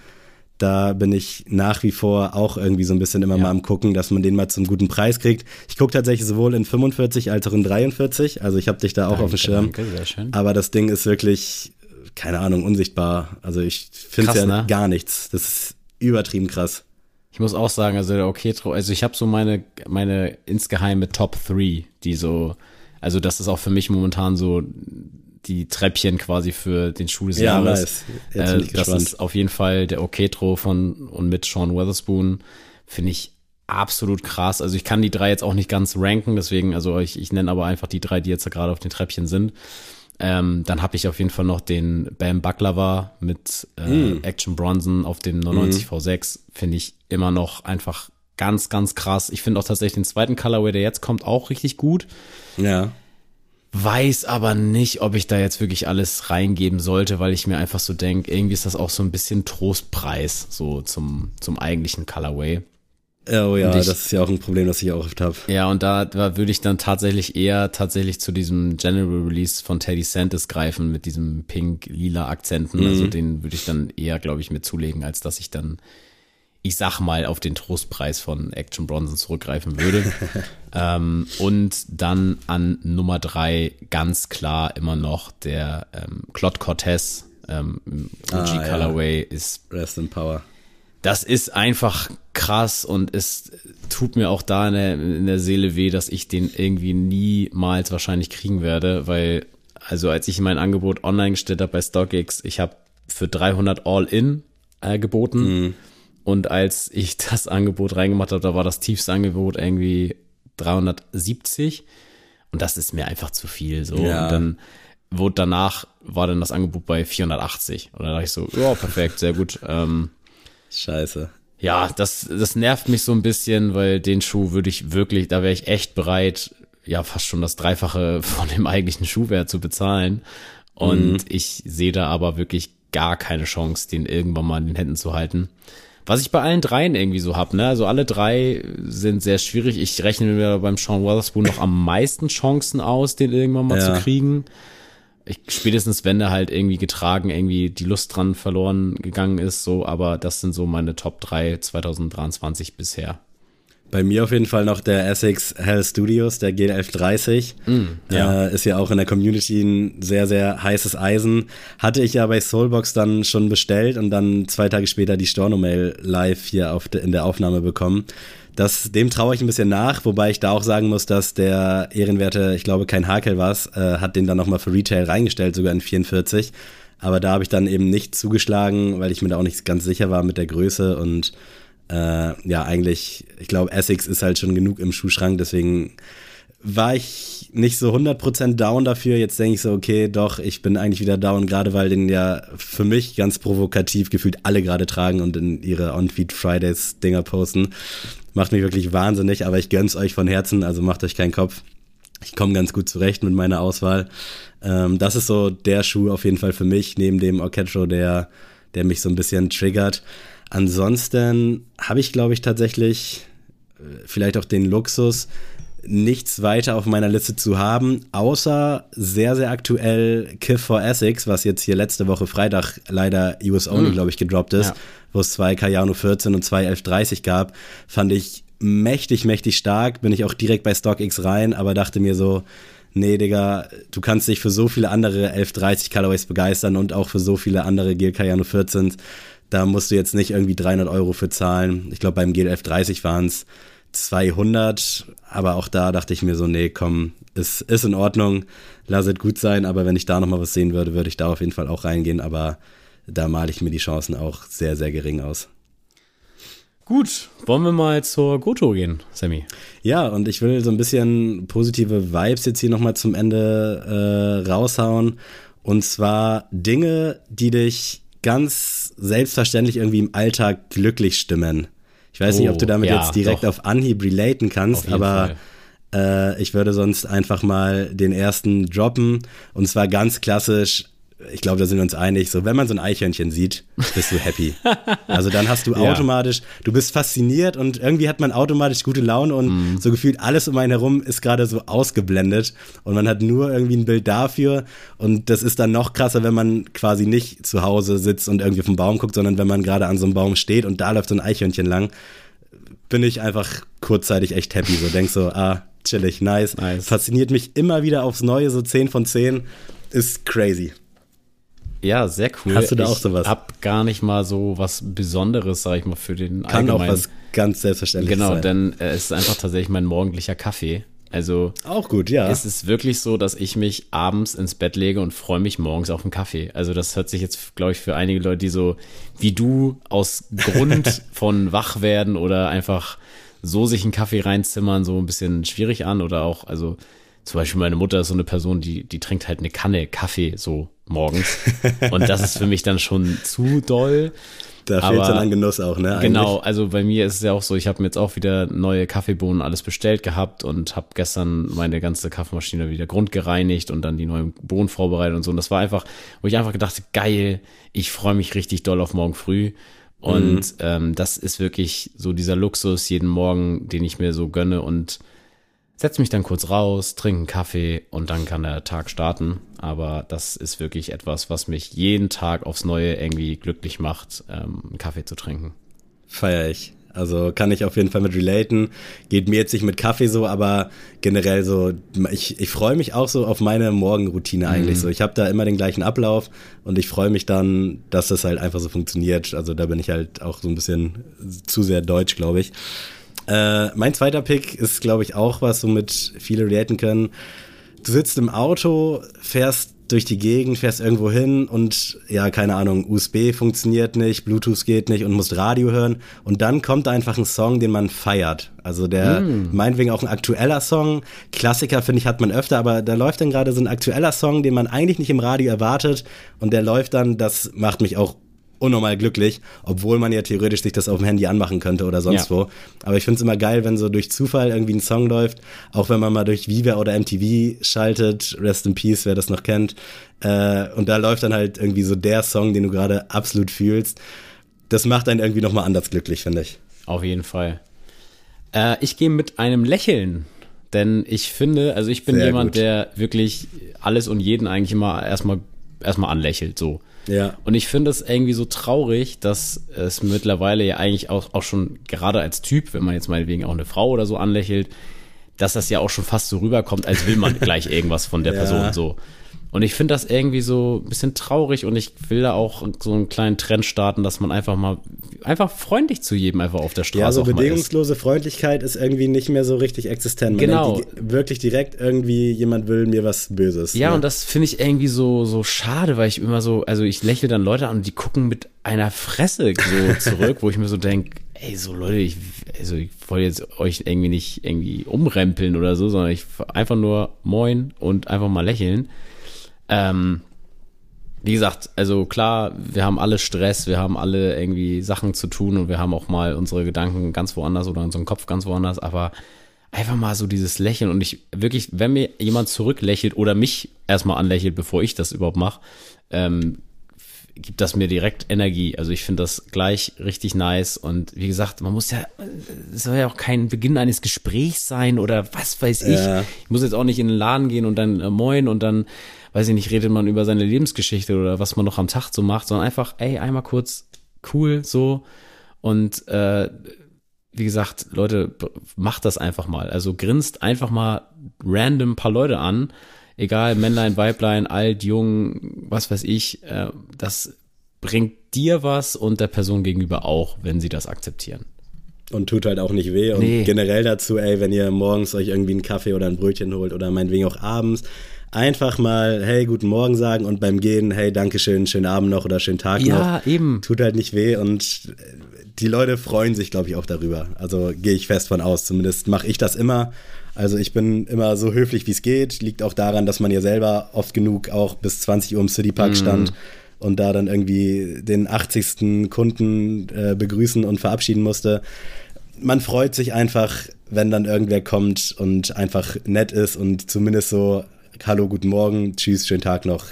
Da bin ich nach wie vor auch irgendwie so ein bisschen immer ja. mal am gucken, dass man den mal zum guten Preis kriegt. Ich gucke tatsächlich sowohl in 45 als auch in 43. Also ich habe dich da auch danke, auf dem Schirm. Danke, sehr schön. Aber das Ding ist wirklich, keine Ahnung, unsichtbar. Also ich finde es ja ne? gar nichts. Das ist übertrieben krass. Ich muss auch sagen, also der Oketro, also ich habe so meine, meine insgeheime Top 3, die so, also das ist auch für mich momentan so die Treppchen quasi für den Schuh des ja, Jahres. Nice. Äh, das ist auf jeden Fall der Oketro von und mit Sean Weatherspoon. Finde ich absolut krass. Also ich kann die drei jetzt auch nicht ganz ranken, deswegen, also ich, ich nenne aber einfach die drei, die jetzt gerade auf den Treppchen sind. Ähm, dann habe ich auf jeden Fall noch den Bam Baklava mit äh, mm. Action Bronson auf dem 99 mm. V6. Finde ich immer noch einfach ganz, ganz krass. Ich finde auch tatsächlich den zweiten Colorway, der jetzt kommt, auch richtig gut. Ja weiß aber nicht, ob ich da jetzt wirklich alles reingeben sollte, weil ich mir einfach so denke, irgendwie ist das auch so ein bisschen Trostpreis, so zum, zum eigentlichen Colorway. Oh ja, ich, das ist ja auch ein Problem, das ich auch oft habe. Ja, und da, da würde ich dann tatsächlich eher tatsächlich zu diesem General Release von Teddy Santis greifen mit diesem pink-lila Akzenten. Mhm. Also den würde ich dann eher, glaube ich, mir zulegen, als dass ich dann ich sag mal, auf den Trostpreis von Action Bronson zurückgreifen würde. ähm, und dann an Nummer drei ganz klar immer noch der ähm, Claude Cortez ähm, OG ah, Colorway ja. ist Rest in Power. Das ist einfach krass und es tut mir auch da in der, in der Seele weh, dass ich den irgendwie niemals wahrscheinlich kriegen werde, weil also als ich mein Angebot online gestellt habe bei StockX, ich habe für 300 All-In äh, geboten. Mhm und als ich das Angebot reingemacht habe, da war das tiefste Angebot irgendwie 370. Und das ist mir einfach zu viel. So. Ja. Und dann wurde danach, war dann das Angebot bei 480. Und dann dachte ich so, ja, perfekt, sehr gut. Ähm, Scheiße. Ja, das, das nervt mich so ein bisschen, weil den Schuh würde ich wirklich, da wäre ich echt bereit, ja, fast schon das Dreifache von dem eigentlichen Schuhwert zu bezahlen. Und mhm. ich sehe da aber wirklich gar keine Chance, den irgendwann mal in den Händen zu halten. Was ich bei allen dreien irgendwie so hab, ne? Also alle drei sind sehr schwierig. Ich rechne mir beim Sean Weatherspoon noch am meisten Chancen aus, den irgendwann mal ja. zu kriegen. Ich, spätestens wenn er halt irgendwie getragen, irgendwie die Lust dran verloren gegangen ist, so, aber das sind so meine Top 3 2023 bisher. Bei mir auf jeden Fall noch der Essex Hell Studios, der G1130. Mm, ja. Äh, ist ja auch in der Community ein sehr, sehr heißes Eisen. Hatte ich ja bei Soulbox dann schon bestellt und dann zwei Tage später die Storno-Mail live hier auf de, in der Aufnahme bekommen. Das, dem traue ich ein bisschen nach, wobei ich da auch sagen muss, dass der ehrenwerte, ich glaube kein Hakel war äh, hat den dann nochmal für Retail reingestellt, sogar in 44. Aber da habe ich dann eben nicht zugeschlagen, weil ich mir da auch nicht ganz sicher war mit der Größe und äh, ja, eigentlich, ich glaube, Essex ist halt schon genug im Schuhschrank, deswegen war ich nicht so 100% down dafür. Jetzt denke ich so, okay, doch, ich bin eigentlich wieder down, gerade weil den ja für mich ganz provokativ gefühlt alle gerade tragen und in ihre On-Feed Fridays Dinger posten. Macht mich wirklich wahnsinnig, aber ich gönn's euch von Herzen, also macht euch keinen Kopf. Ich komme ganz gut zurecht mit meiner Auswahl. Ähm, das ist so der Schuh auf jeden Fall für mich, neben dem Orchestro, der, der mich so ein bisschen triggert. Ansonsten habe ich, glaube ich, tatsächlich äh, vielleicht auch den Luxus, nichts weiter auf meiner Liste zu haben, außer sehr, sehr aktuell Kiff for Essex, was jetzt hier letzte Woche Freitag leider US Only, mhm. glaube ich, gedroppt ist, ja. wo es zwei Cayano 14 und zwei 1130 gab, fand ich mächtig, mächtig stark. Bin ich auch direkt bei StockX rein, aber dachte mir so, nee, Digga, du kannst dich für so viele andere 1130 Colorways begeistern und auch für so viele andere Gel Cayano 14 da musst du jetzt nicht irgendwie 300 Euro für zahlen. Ich glaube, beim Gel 1130 waren es 200, aber auch da dachte ich mir so, nee, komm, ist, ist in Ordnung, lass es gut sein, aber wenn ich da nochmal was sehen würde, würde ich da auf jeden Fall auch reingehen, aber da male ich mir die Chancen auch sehr, sehr gering aus. Gut, wollen wir mal zur Goto gehen, Sammy? Ja, und ich will so ein bisschen positive Vibes jetzt hier nochmal zum Ende äh, raushauen. Und zwar Dinge, die dich ganz selbstverständlich irgendwie im Alltag glücklich stimmen. Ich weiß oh, nicht, ob du oh, damit ja, jetzt direkt doch. auf Anhieb relaten kannst, aber äh, ich würde sonst einfach mal den ersten droppen. Und zwar ganz klassisch ich glaube, da sind wir uns einig, so wenn man so ein Eichhörnchen sieht, bist du happy. also dann hast du automatisch, ja. du bist fasziniert und irgendwie hat man automatisch gute Laune und mm. so gefühlt alles um einen herum ist gerade so ausgeblendet und man hat nur irgendwie ein Bild dafür und das ist dann noch krasser, wenn man quasi nicht zu Hause sitzt und irgendwie vom Baum guckt, sondern wenn man gerade an so einem Baum steht und da läuft so ein Eichhörnchen lang, bin ich einfach kurzzeitig echt happy, so denk so, ah, chillig, nice. nice. Fasziniert mich immer wieder aufs Neue, so 10 von 10, ist crazy. Ja, sehr cool. Hast du da ich auch sowas? Ich hab gar nicht mal so was Besonderes, sag ich mal, für den Kann allgemeinen. auch was ganz selbstverständliches genau, sein. Genau, denn äh, es ist einfach tatsächlich mein morgendlicher Kaffee. Also auch gut, ja. Es ist wirklich so, dass ich mich abends ins Bett lege und freue mich morgens auf einen Kaffee. Also das hört sich jetzt, glaube ich, für einige Leute, die so wie du aus Grund von wach werden oder einfach so sich einen Kaffee reinzimmern, so ein bisschen schwierig an oder auch, also zum Beispiel meine Mutter ist so eine Person, die, die trinkt halt eine Kanne Kaffee so morgens. Und das ist für mich dann schon zu doll. Da fehlt dann an Genuss auch, ne? Eigentlich. Genau, also bei mir ist es ja auch so, ich habe mir jetzt auch wieder neue Kaffeebohnen alles bestellt gehabt und habe gestern meine ganze Kaffeemaschine wieder grundgereinigt und dann die neuen Bohnen vorbereitet und so. Und das war einfach, wo ich einfach gedacht, geil, ich freue mich richtig doll auf morgen früh. Und mhm. ähm, das ist wirklich so dieser Luxus jeden Morgen, den ich mir so gönne und setze mich dann kurz raus, trinke einen Kaffee und dann kann der Tag starten. Aber das ist wirklich etwas, was mich jeden Tag aufs Neue irgendwie glücklich macht, ähm, einen Kaffee zu trinken. Feier ich. Also kann ich auf jeden Fall mit relaten. Geht mir jetzt nicht mit Kaffee so, aber generell so, ich, ich freue mich auch so auf meine Morgenroutine eigentlich. Mhm. So, ich habe da immer den gleichen Ablauf und ich freue mich dann, dass das halt einfach so funktioniert. Also da bin ich halt auch so ein bisschen zu sehr deutsch, glaube ich. Äh, mein zweiter Pick ist, glaube ich, auch was, womit viele relaten können. Du sitzt im Auto, fährst durch die Gegend, fährst irgendwo hin und ja, keine Ahnung, USB funktioniert nicht, Bluetooth geht nicht und musst Radio hören und dann kommt einfach ein Song, den man feiert. Also der mm. meinetwegen auch ein aktueller Song. Klassiker finde ich hat man öfter, aber da läuft dann gerade so ein aktueller Song, den man eigentlich nicht im Radio erwartet und der läuft dann, das macht mich auch unnormal glücklich, obwohl man ja theoretisch sich das auf dem Handy anmachen könnte oder sonst ja. wo. Aber ich finde es immer geil, wenn so durch Zufall irgendwie ein Song läuft, auch wenn man mal durch Viva oder MTV schaltet, Rest in Peace, wer das noch kennt. Äh, und da läuft dann halt irgendwie so der Song, den du gerade absolut fühlst. Das macht einen irgendwie nochmal anders glücklich, finde ich. Auf jeden Fall. Äh, ich gehe mit einem Lächeln denn ich finde, also ich bin Sehr jemand, gut. der wirklich alles und jeden eigentlich immer erstmal erstmal anlächelt, so. Ja. Und ich finde es irgendwie so traurig, dass es mittlerweile ja eigentlich auch, auch schon gerade als Typ, wenn man jetzt meinetwegen auch eine Frau oder so anlächelt, dass das ja auch schon fast so rüberkommt, als will man gleich irgendwas von der ja. Person so. Und ich finde das irgendwie so ein bisschen traurig und ich will da auch so einen kleinen Trend starten, dass man einfach mal einfach freundlich zu jedem einfach auf der Straße Ja, so bedingungslose Freundlichkeit ist irgendwie nicht mehr so richtig existent. Man genau. Denkt, wirklich direkt irgendwie jemand will mir was Böses. Ja, ne? und das finde ich irgendwie so, so schade, weil ich immer so, also ich lächle dann Leute an und die gucken mit einer Fresse so zurück, wo ich mir so denke, ey, so Leute, ich, also ich wollte jetzt euch irgendwie nicht irgendwie umrempeln oder so, sondern ich einfach nur moin und einfach mal lächeln. Ähm, wie gesagt, also klar, wir haben alle Stress, wir haben alle irgendwie Sachen zu tun und wir haben auch mal unsere Gedanken ganz woanders oder unseren Kopf ganz woanders, aber einfach mal so dieses Lächeln und ich wirklich, wenn mir jemand zurücklächelt oder mich erstmal anlächelt, bevor ich das überhaupt mache, ähm, gibt das mir direkt Energie. Also ich finde das gleich richtig nice. Und wie gesagt, man muss ja, es soll ja auch kein Beginn eines Gesprächs sein oder was weiß ich. Ja. Ich muss jetzt auch nicht in den Laden gehen und dann äh, moin und dann, weiß ich nicht, redet man über seine Lebensgeschichte oder was man noch am Tag so macht, sondern einfach, ey, einmal kurz cool so. Und äh, wie gesagt, Leute, macht das einfach mal. Also grinst einfach mal random paar Leute an egal, Männlein, Weiblein, alt, jung, was weiß ich, äh, das bringt dir was und der Person gegenüber auch, wenn sie das akzeptieren. Und tut halt auch nicht weh. Und nee. generell dazu, ey, wenn ihr morgens euch irgendwie einen Kaffee oder ein Brötchen holt oder meinetwegen auch abends, einfach mal, hey, guten Morgen sagen und beim Gehen, hey, Dankeschön, schönen Abend noch oder schönen Tag ja, noch. Ja, eben. Tut halt nicht weh und die Leute freuen sich, glaube ich, auch darüber. Also gehe ich fest von aus. Zumindest mache ich das immer. Also ich bin immer so höflich, wie es geht. Liegt auch daran, dass man ja selber oft genug auch bis 20 Uhr im Citypark mm. stand und da dann irgendwie den 80. Kunden äh, begrüßen und verabschieden musste. Man freut sich einfach, wenn dann irgendwer kommt und einfach nett ist und zumindest so, hallo, guten Morgen, tschüss, schönen Tag noch,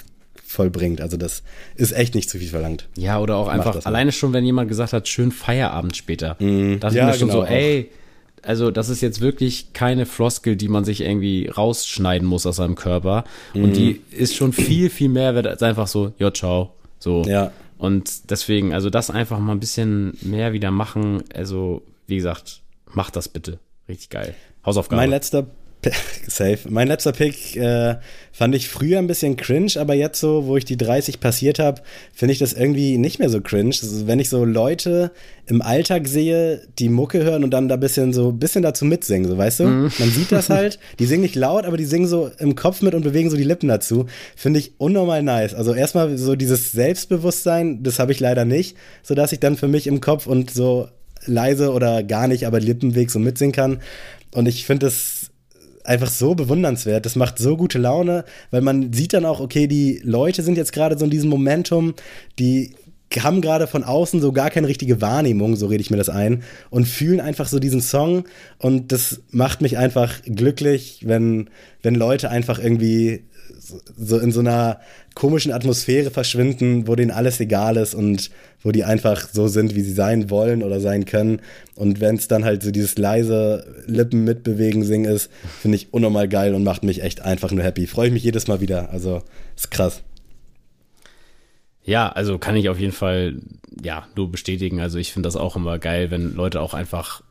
vollbringt. Also das ist echt nicht zu viel verlangt. Ja, oder auch einfach, alleine schon, wenn jemand gesagt hat, schönen Feierabend später. Mm, dachte ja, mir schon genau, so, ey, also das ist jetzt wirklich keine Floskel, die man sich irgendwie rausschneiden muss aus seinem Körper. Mhm. Und die ist schon viel, viel mehr wert als einfach so, ja, ciao. So. Ja. Und deswegen, also das einfach mal ein bisschen mehr wieder machen. Also, wie gesagt, macht das bitte. Richtig geil. Hausaufgabe. Mein letzter Safe. Mein letzter Pick äh, fand ich früher ein bisschen cringe, aber jetzt so, wo ich die 30 passiert habe, finde ich das irgendwie nicht mehr so cringe. Also, wenn ich so Leute im Alltag sehe, die Mucke hören und dann da bisschen so bisschen dazu mitsingen, so weißt du? Mhm. Man sieht das halt, die singen nicht laut, aber die singen so im Kopf mit und bewegen so die Lippen dazu. Finde ich unnormal nice. Also erstmal so dieses Selbstbewusstsein, das habe ich leider nicht, sodass ich dann für mich im Kopf und so leise oder gar nicht, aber Lippenweg so mitsingen kann. Und ich finde das einfach so bewundernswert. Das macht so gute Laune, weil man sieht dann auch, okay, die Leute sind jetzt gerade so in diesem Momentum, die haben gerade von außen so gar keine richtige Wahrnehmung, so rede ich mir das ein, und fühlen einfach so diesen Song. Und das macht mich einfach glücklich, wenn, wenn Leute einfach irgendwie so in so einer komischen Atmosphäre verschwinden, wo denen alles egal ist und wo die einfach so sind, wie sie sein wollen oder sein können. Und wenn es dann halt so dieses leise Lippen mitbewegen singen ist, finde ich unnormal geil und macht mich echt einfach nur happy. Freue ich mich jedes Mal wieder. Also ist krass. Ja, also kann ich auf jeden Fall ja nur bestätigen. Also ich finde das auch immer geil, wenn Leute auch einfach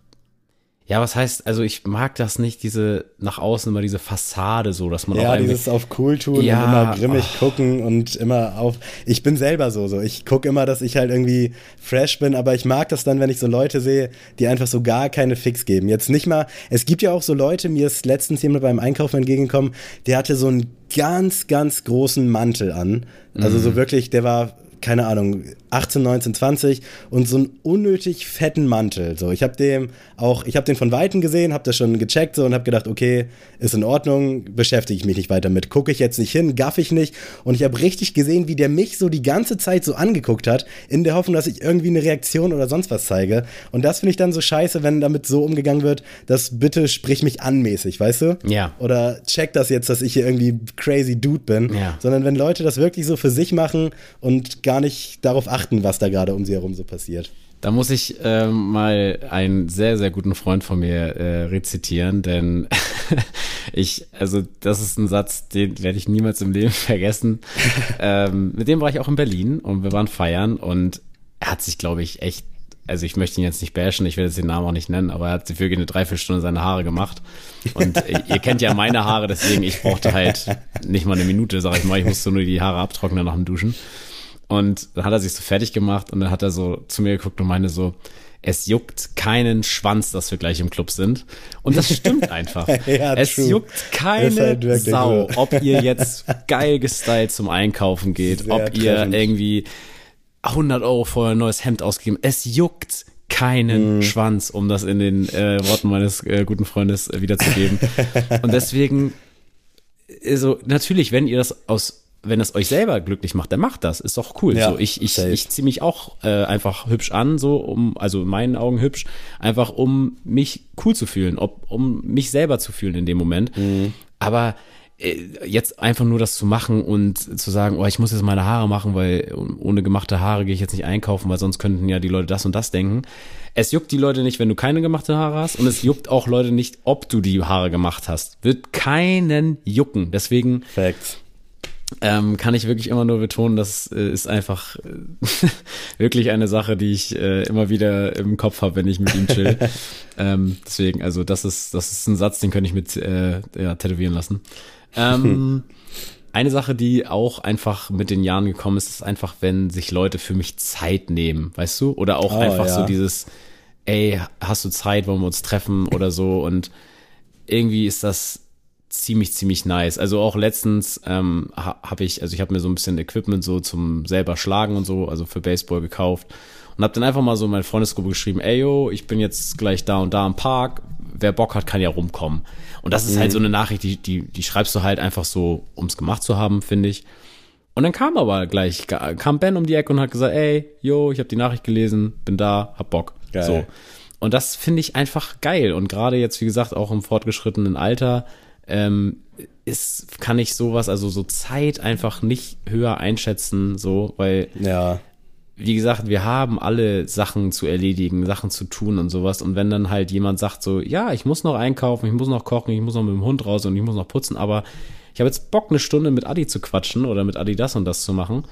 ja, was heißt, also ich mag das nicht, diese nach außen immer diese Fassade so, dass man ja, auch dieses auf cool tun ja, und immer grimmig oh. gucken und immer auf. Ich bin selber so, so. Ich gucke immer, dass ich halt irgendwie fresh bin, aber ich mag das dann, wenn ich so Leute sehe, die einfach so gar keine Fix geben. Jetzt nicht mal, es gibt ja auch so Leute, mir ist letztens jemand beim Einkaufen entgegengekommen, der hatte so einen ganz, ganz großen Mantel an. Also mhm. so wirklich, der war keine Ahnung, 18, 19, 20 und so einen unnötig fetten Mantel. So, ich habe dem auch, ich habe den von Weitem gesehen, habe das schon gecheckt so und habe gedacht, okay, ist in Ordnung, beschäftige ich mich nicht weiter mit, gucke ich jetzt nicht hin, gaff ich nicht und ich habe richtig gesehen, wie der mich so die ganze Zeit so angeguckt hat, in der Hoffnung, dass ich irgendwie eine Reaktion oder sonst was zeige. Und das finde ich dann so scheiße, wenn damit so umgegangen wird, dass bitte sprich mich anmäßig, weißt du? Ja. Oder check das jetzt, dass ich hier irgendwie crazy Dude bin, ja. sondern wenn Leute das wirklich so für sich machen und gar nicht darauf achten, was da gerade um sie herum so passiert. Da muss ich äh, mal einen sehr, sehr guten Freund von mir äh, rezitieren, denn ich, also das ist ein Satz, den werde ich niemals im Leben vergessen. ähm, mit dem war ich auch in Berlin und wir waren feiern und er hat sich, glaube ich, echt, also ich möchte ihn jetzt nicht bashen, ich werde jetzt den Namen auch nicht nennen, aber er hat sich wirklich eine Dreiviertelstunde seine Haare gemacht. Und ihr kennt ja meine Haare, deswegen ich brauchte halt nicht mal eine Minute, sag ich mal, ich musste nur die Haare abtrocknen nach dem Duschen. Und dann hat er sich so fertig gemacht und dann hat er so zu mir geguckt und meinte so, es juckt keinen Schwanz, dass wir gleich im Club sind. Und das stimmt einfach. ja, es true. juckt keine halt Sau, so. ob ihr jetzt geil gestylt zum Einkaufen geht, Sehr ob ihr irgendwie 100 Euro für ein neues Hemd ausgegeben. Es juckt keinen mm. Schwanz, um das in den äh, Worten meines äh, guten Freundes äh, wiederzugeben. Und deswegen, also natürlich, wenn ihr das aus wenn es euch selber glücklich macht, dann macht das. Ist doch cool. Ja, so, ich ich, ich ziehe mich auch äh, einfach hübsch an, so um, also in meinen Augen hübsch, einfach um mich cool zu fühlen, ob, um mich selber zu fühlen in dem Moment. Mhm. Aber äh, jetzt einfach nur das zu machen und zu sagen, oh, ich muss jetzt meine Haare machen, weil ohne gemachte Haare gehe ich jetzt nicht einkaufen, weil sonst könnten ja die Leute das und das denken. Es juckt die Leute nicht, wenn du keine gemachte Haare hast und es juckt auch Leute nicht, ob du die Haare gemacht hast. Wird keinen jucken. Deswegen Facts. Ähm, kann ich wirklich immer nur betonen, das äh, ist einfach äh, wirklich eine Sache, die ich äh, immer wieder im Kopf habe, wenn ich mit ihm chill. ähm, deswegen, also das ist, das ist ein Satz, den könnte ich mit äh, ja, tätowieren lassen. Ähm, eine Sache, die auch einfach mit den Jahren gekommen ist, ist einfach, wenn sich Leute für mich Zeit nehmen, weißt du? Oder auch oh, einfach ja. so dieses, ey, hast du Zeit, wollen wir uns treffen oder so? Und irgendwie ist das ziemlich, ziemlich nice. Also auch letztens ähm, habe ich, also ich habe mir so ein bisschen Equipment so zum selber schlagen und so, also für Baseball gekauft und habe dann einfach mal so in meine Freundesgruppe geschrieben, ey yo, ich bin jetzt gleich da und da im Park, wer Bock hat, kann ja rumkommen. Und das ist halt mhm. so eine Nachricht, die, die, die schreibst du halt einfach so, ums gemacht zu haben, finde ich. Und dann kam aber gleich, kam Ben um die Ecke und hat gesagt, ey, yo, ich habe die Nachricht gelesen, bin da, hab Bock. Geil. So. Und das finde ich einfach geil. Und gerade jetzt, wie gesagt, auch im fortgeschrittenen Alter, ähm, ist, kann ich sowas, also so Zeit einfach nicht höher einschätzen, so, weil, ja. wie gesagt, wir haben alle Sachen zu erledigen, Sachen zu tun und sowas. Und wenn dann halt jemand sagt so, ja, ich muss noch einkaufen, ich muss noch kochen, ich muss noch mit dem Hund raus und ich muss noch putzen, aber ich habe jetzt Bock, eine Stunde mit Adi zu quatschen oder mit Adi das und das zu machen,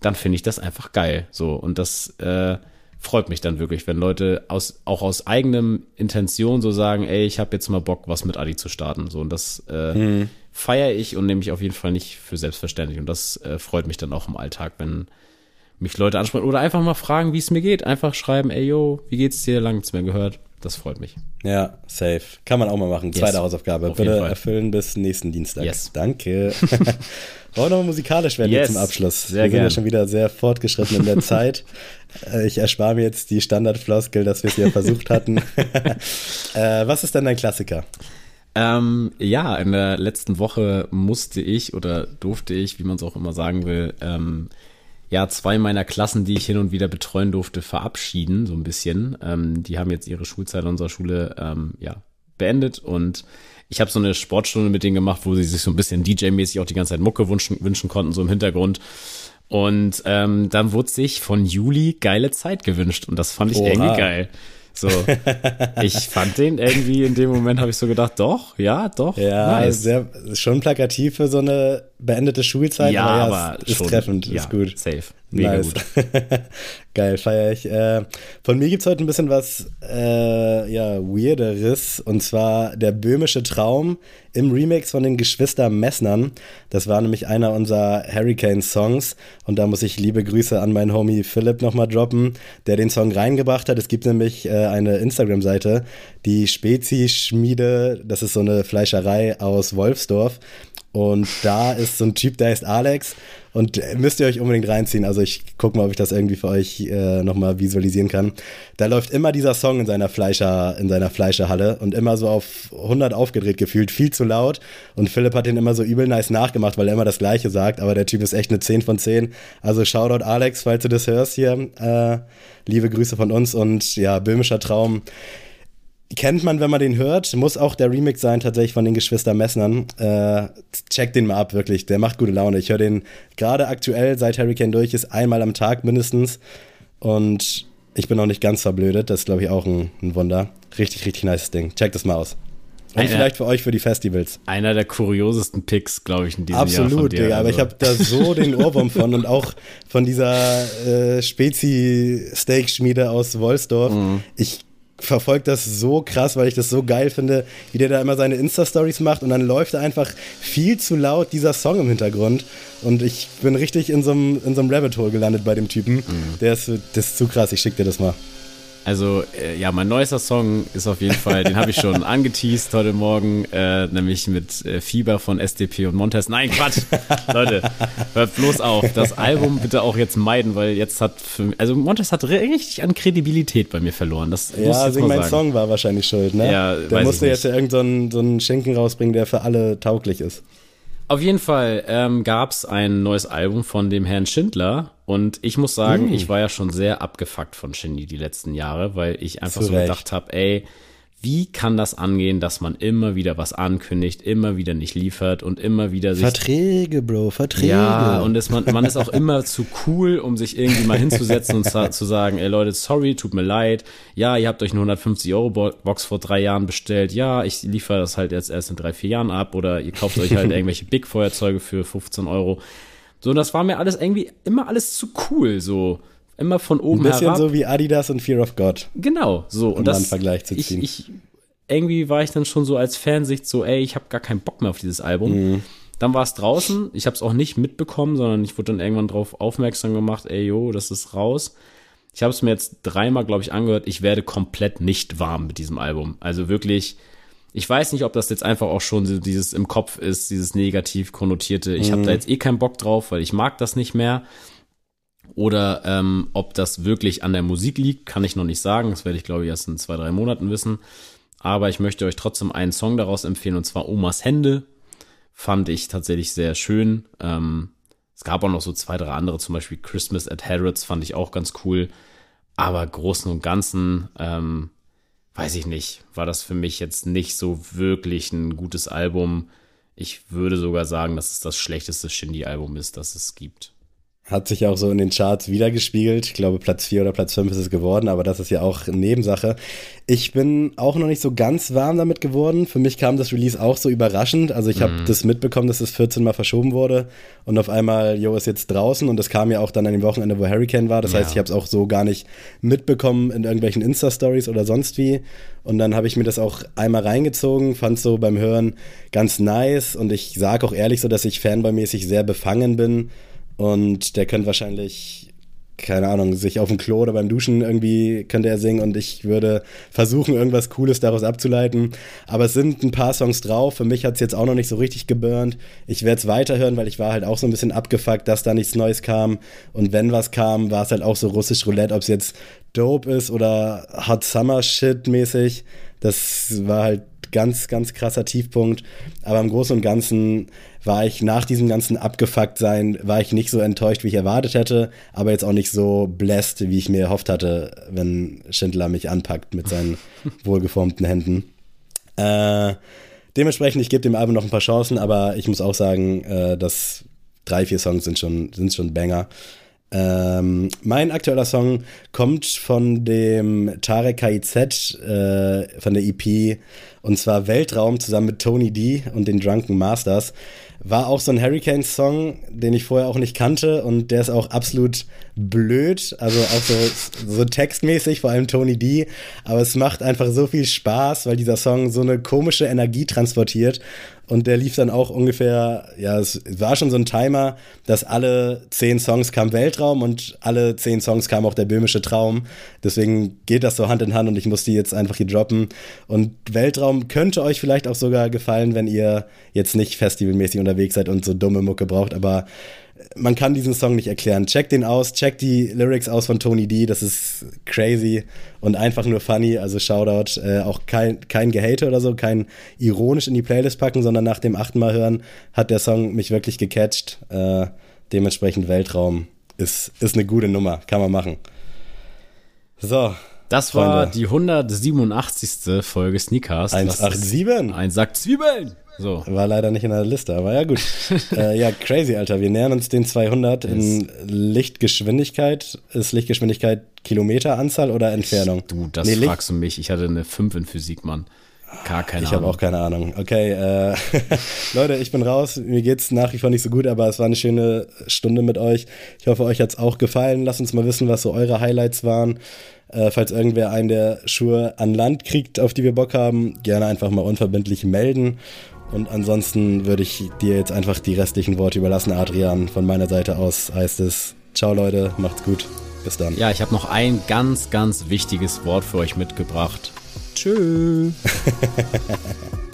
dann finde ich das einfach geil. So, und das, äh, freut mich dann wirklich, wenn Leute aus, auch aus eigenem Intention so sagen, ey, ich habe jetzt mal Bock, was mit Adi zu starten. So, und das äh, mhm. feiere ich und nehme ich auf jeden Fall nicht für selbstverständlich. Und das äh, freut mich dann auch im Alltag, wenn mich Leute ansprechen oder einfach mal fragen, wie es mir geht. Einfach schreiben, ey yo, wie geht's dir? Lang nichts mehr gehört. Das freut mich. Ja, safe. Kann man auch mal machen. Yes. Zweite Hausaufgabe. Auf Bitte erfüllen bis nächsten Dienstag. Yes. Danke. Wollen wir noch musikalisch werden yes. zum Abschluss? Sehr wir sind ja schon wieder sehr fortgeschritten in der Zeit. Äh, ich erspare mir jetzt die Standardfloskel, dass wir es ja versucht hatten. äh, was ist denn dein Klassiker? Ähm, ja, in der letzten Woche musste ich oder durfte ich, wie man es auch immer sagen will, ähm, ja, zwei meiner Klassen, die ich hin und wieder betreuen durfte, verabschieden, so ein bisschen. Ähm, die haben jetzt ihre Schulzeit in unserer Schule ähm, ja, beendet und ich habe so eine Sportstunde mit denen gemacht, wo sie sich so ein bisschen DJ-mäßig auch die ganze Zeit Mucke wünschen, wünschen konnten, so im Hintergrund. Und ähm, dann wurde sich von Juli geile Zeit gewünscht und das fand ich Oha. irgendwie geil. So, ich fand den irgendwie in dem Moment habe ich so gedacht, doch, ja, doch. Ja, nice. sehr, schon plakativ für so eine beendete Schulzeit. Ja, aber, ja, ist, ist schon, treffend, ja, ist gut. Safe. Mega nice. gut. Geil, feier ich. Äh, von mir gibt es heute ein bisschen was äh, ja, Weirderes. Und zwar der böhmische Traum im Remix von den Geschwister Messnern. Das war nämlich einer unserer Hurricane-Songs. Und da muss ich liebe Grüße an meinen Homie Philipp nochmal droppen, der den Song reingebracht hat. Es gibt nämlich äh, eine Instagram-Seite, die Spezi-Schmiede. Das ist so eine Fleischerei aus Wolfsdorf. Und da ist so ein Typ, der heißt Alex. Und müsst ihr euch unbedingt reinziehen. Also ich gucke mal, ob ich das irgendwie für euch äh, nochmal visualisieren kann. Da läuft immer dieser Song in seiner Fleischer, in seiner Fleischerhalle und immer so auf 100 aufgedreht gefühlt, viel zu laut. Und Philipp hat den immer so übel nice nachgemacht, weil er immer das Gleiche sagt. Aber der Typ ist echt eine 10 von 10. Also Shoutout Alex, falls du das hörst hier. Äh, liebe Grüße von uns und ja, böhmischer Traum kennt man, wenn man den hört. Muss auch der Remix sein, tatsächlich von den Geschwister Messnern. Äh, check den mal ab, wirklich. Der macht gute Laune. Ich höre den gerade aktuell, seit Hurricane durch ist, einmal am Tag mindestens. Und ich bin auch nicht ganz verblödet. Das ist, glaube ich, auch ein, ein, Wunder. Richtig, richtig nice Ding. Check das mal aus. Und einer, vielleicht für euch für die Festivals. Einer der kuriosesten Picks, glaube ich, in diesem Absolut, Jahr. Absolut, Digga. Also. Aber ich habe da so den Ohrwurm von und auch von dieser äh, Spezi-Steak-Schmiede aus Wolfsdorf. Mhm. Ich verfolge das so krass, weil ich das so geil finde, wie der da immer seine Insta-Stories macht und dann läuft da einfach viel zu laut dieser Song im Hintergrund. Und ich bin richtig in so einem, in so einem Rabbit Hole gelandet bei dem Typen. Mhm. Der ist, das ist zu krass, ich schick dir das mal. Also, äh, ja, mein neuester Song ist auf jeden Fall, den habe ich schon angeteased heute Morgen, äh, nämlich mit äh, Fieber von SDP und Montes. Nein, Quatsch! Leute, hört bloß auf. Das Album bitte auch jetzt meiden, weil jetzt hat für, also Montes hat richtig an Kredibilität bei mir verloren. Das ja, also mein sagen. Song war wahrscheinlich schuld, ne? Ja, Der musste jetzt ja irgendeinen so, so einen Schinken rausbringen, der für alle tauglich ist. Auf jeden Fall ähm, gab es ein neues Album von dem Herrn Schindler und ich muss sagen, mm. ich war ja schon sehr abgefuckt von Shindy die letzten Jahre, weil ich einfach Zurecht. so gedacht habe, ey, wie kann das angehen, dass man immer wieder was ankündigt, immer wieder nicht liefert und immer wieder sich. Verträge, Bro, Verträge. Ja, und es, man, man ist auch immer zu cool, um sich irgendwie mal hinzusetzen und zu sagen, ey Leute, sorry, tut mir leid. Ja, ihr habt euch eine 150 Euro Box vor drei Jahren bestellt. Ja, ich liefere das halt jetzt erst in drei, vier Jahren ab oder ihr kauft euch halt irgendwelche Big Feuerzeuge für 15 Euro. So, und das war mir alles irgendwie immer alles zu cool, so immer von oben herab. Ein bisschen herab. so wie Adidas und Fear of God. Genau, so. Um und das, einen Vergleich zu ziehen. Ich, ich, irgendwie war ich dann schon so als Fansicht so, ey, ich habe gar keinen Bock mehr auf dieses Album. Mhm. Dann war es draußen. Ich habe es auch nicht mitbekommen, sondern ich wurde dann irgendwann drauf aufmerksam gemacht, ey, yo, das ist raus. Ich habe es mir jetzt dreimal, glaube ich, angehört. Ich werde komplett nicht warm mit diesem Album. Also wirklich, ich weiß nicht, ob das jetzt einfach auch schon dieses im Kopf ist, dieses negativ konnotierte. Ich Mhm. habe da jetzt eh keinen Bock drauf, weil ich mag das nicht mehr. Oder ähm, ob das wirklich an der Musik liegt, kann ich noch nicht sagen. Das werde ich, glaube ich, erst in zwei, drei Monaten wissen. Aber ich möchte euch trotzdem einen Song daraus empfehlen, und zwar Omas Hände. Fand ich tatsächlich sehr schön. Ähm, es gab auch noch so zwei, drei andere, zum Beispiel Christmas at Harrods fand ich auch ganz cool. Aber großen und ganzen, ähm, weiß ich nicht, war das für mich jetzt nicht so wirklich ein gutes Album. Ich würde sogar sagen, dass es das schlechteste Shindy-Album ist, das es gibt. Hat sich auch so in den Charts wiedergespiegelt. Ich glaube, Platz 4 oder Platz 5 ist es geworden, aber das ist ja auch eine Nebensache. Ich bin auch noch nicht so ganz warm damit geworden. Für mich kam das Release auch so überraschend. Also ich habe das mitbekommen, dass es 14 Mal verschoben wurde und auf einmal, Jo ist jetzt draußen und das kam ja auch dann an dem Wochenende, wo Hurricane war. Das Ja. heißt, ich habe es auch so gar nicht mitbekommen in irgendwelchen Insta-Stories oder sonst wie. Und dann habe ich mir das auch einmal reingezogen, fand so beim Hören ganz nice und ich sage auch ehrlich so, dass ich fanboymäßig sehr befangen bin. Und der könnte wahrscheinlich, keine Ahnung, sich auf dem Klo oder beim Duschen irgendwie könnte er singen und ich würde versuchen, irgendwas Cooles daraus abzuleiten. Aber es sind ein paar Songs drauf. Für mich hat es jetzt auch noch nicht so richtig geburnt. Ich werde es weiterhören, weil ich war halt auch so ein bisschen abgefuckt, dass da nichts Neues kam. Und wenn was kam, war es halt auch so russisch Roulette, ob es jetzt dope ist oder Hot Summer Shit mäßig. Das war halt ganz, ganz krasser Tiefpunkt. Aber im Großen und Ganzen war ich nach diesem ganzen Abgefuckt-Sein, war ich nicht so enttäuscht, wie ich erwartet hätte, aber jetzt auch nicht so blessed, wie ich mir erhofft hatte, wenn Schindler mich anpackt mit seinen wohlgeformten Händen. Äh, dementsprechend, ich gebe dem Album noch ein paar Chancen, aber ich muss auch sagen, äh, dass drei, vier Songs sind schon, sind schon Banger. Ähm, mein aktueller Song kommt von dem Tarek KIZ, äh, von der EP, und zwar Weltraum zusammen mit Tony D und den Drunken Masters. War auch so ein Hurricane-Song, den ich vorher auch nicht kannte und der ist auch absolut blöd, also auch so, so textmäßig, vor allem Tony D. Aber es macht einfach so viel Spaß, weil dieser Song so eine komische Energie transportiert und der lief dann auch ungefähr, ja, es war schon so ein Timer, dass alle zehn Songs kam Weltraum und alle zehn Songs kam auch der böhmische Traum. Deswegen geht das so Hand in Hand und ich muss die jetzt einfach hier droppen. Und Weltraum könnte euch vielleicht auch sogar gefallen, wenn ihr jetzt nicht festivalmäßig unterwegs seid und so dumme Mucke braucht, aber man kann diesen Song nicht erklären. Checkt den aus, checkt die Lyrics aus von Tony D, das ist crazy und einfach nur funny, also Shoutout, äh, auch kein, kein Gehate oder so, kein ironisch in die Playlist packen, sondern nach dem achten Mal hören hat der Song mich wirklich gecatcht. Äh, dementsprechend Weltraum ist, ist eine gute Nummer, kann man machen. So. Das war Freunde. die 187. Folge Sneakers. 187. Ein Sack Zwiebeln. So. War leider nicht in der Liste, aber ja gut. äh, ja, crazy, Alter. Wir nähern uns den 200 in Lichtgeschwindigkeit. Ist Lichtgeschwindigkeit Kilometeranzahl oder Entfernung? Du, das Nee, fragst du mich. Ich hatte eine 5 in Physik, Mann. Gar keine Ich habe Ahnung. auch keine Ahnung. Okay, äh, Leute, ich bin raus. Mir geht's nach wie vor nicht so gut, aber es war eine schöne Stunde mit euch. Ich hoffe, euch hat's auch gefallen. Lasst uns mal wissen, was so eure Highlights waren. Äh, falls irgendwer einen der Schuhe an Land kriegt, auf die wir Bock haben, gerne einfach mal unverbindlich melden. Und ansonsten würde ich dir jetzt einfach die restlichen Worte überlassen, Adrian. Von meiner Seite aus heißt es, ciao Leute, macht's gut. Bis dann. Ja, ich habe noch ein ganz, ganz wichtiges Wort für euch mitgebracht. Tschüss.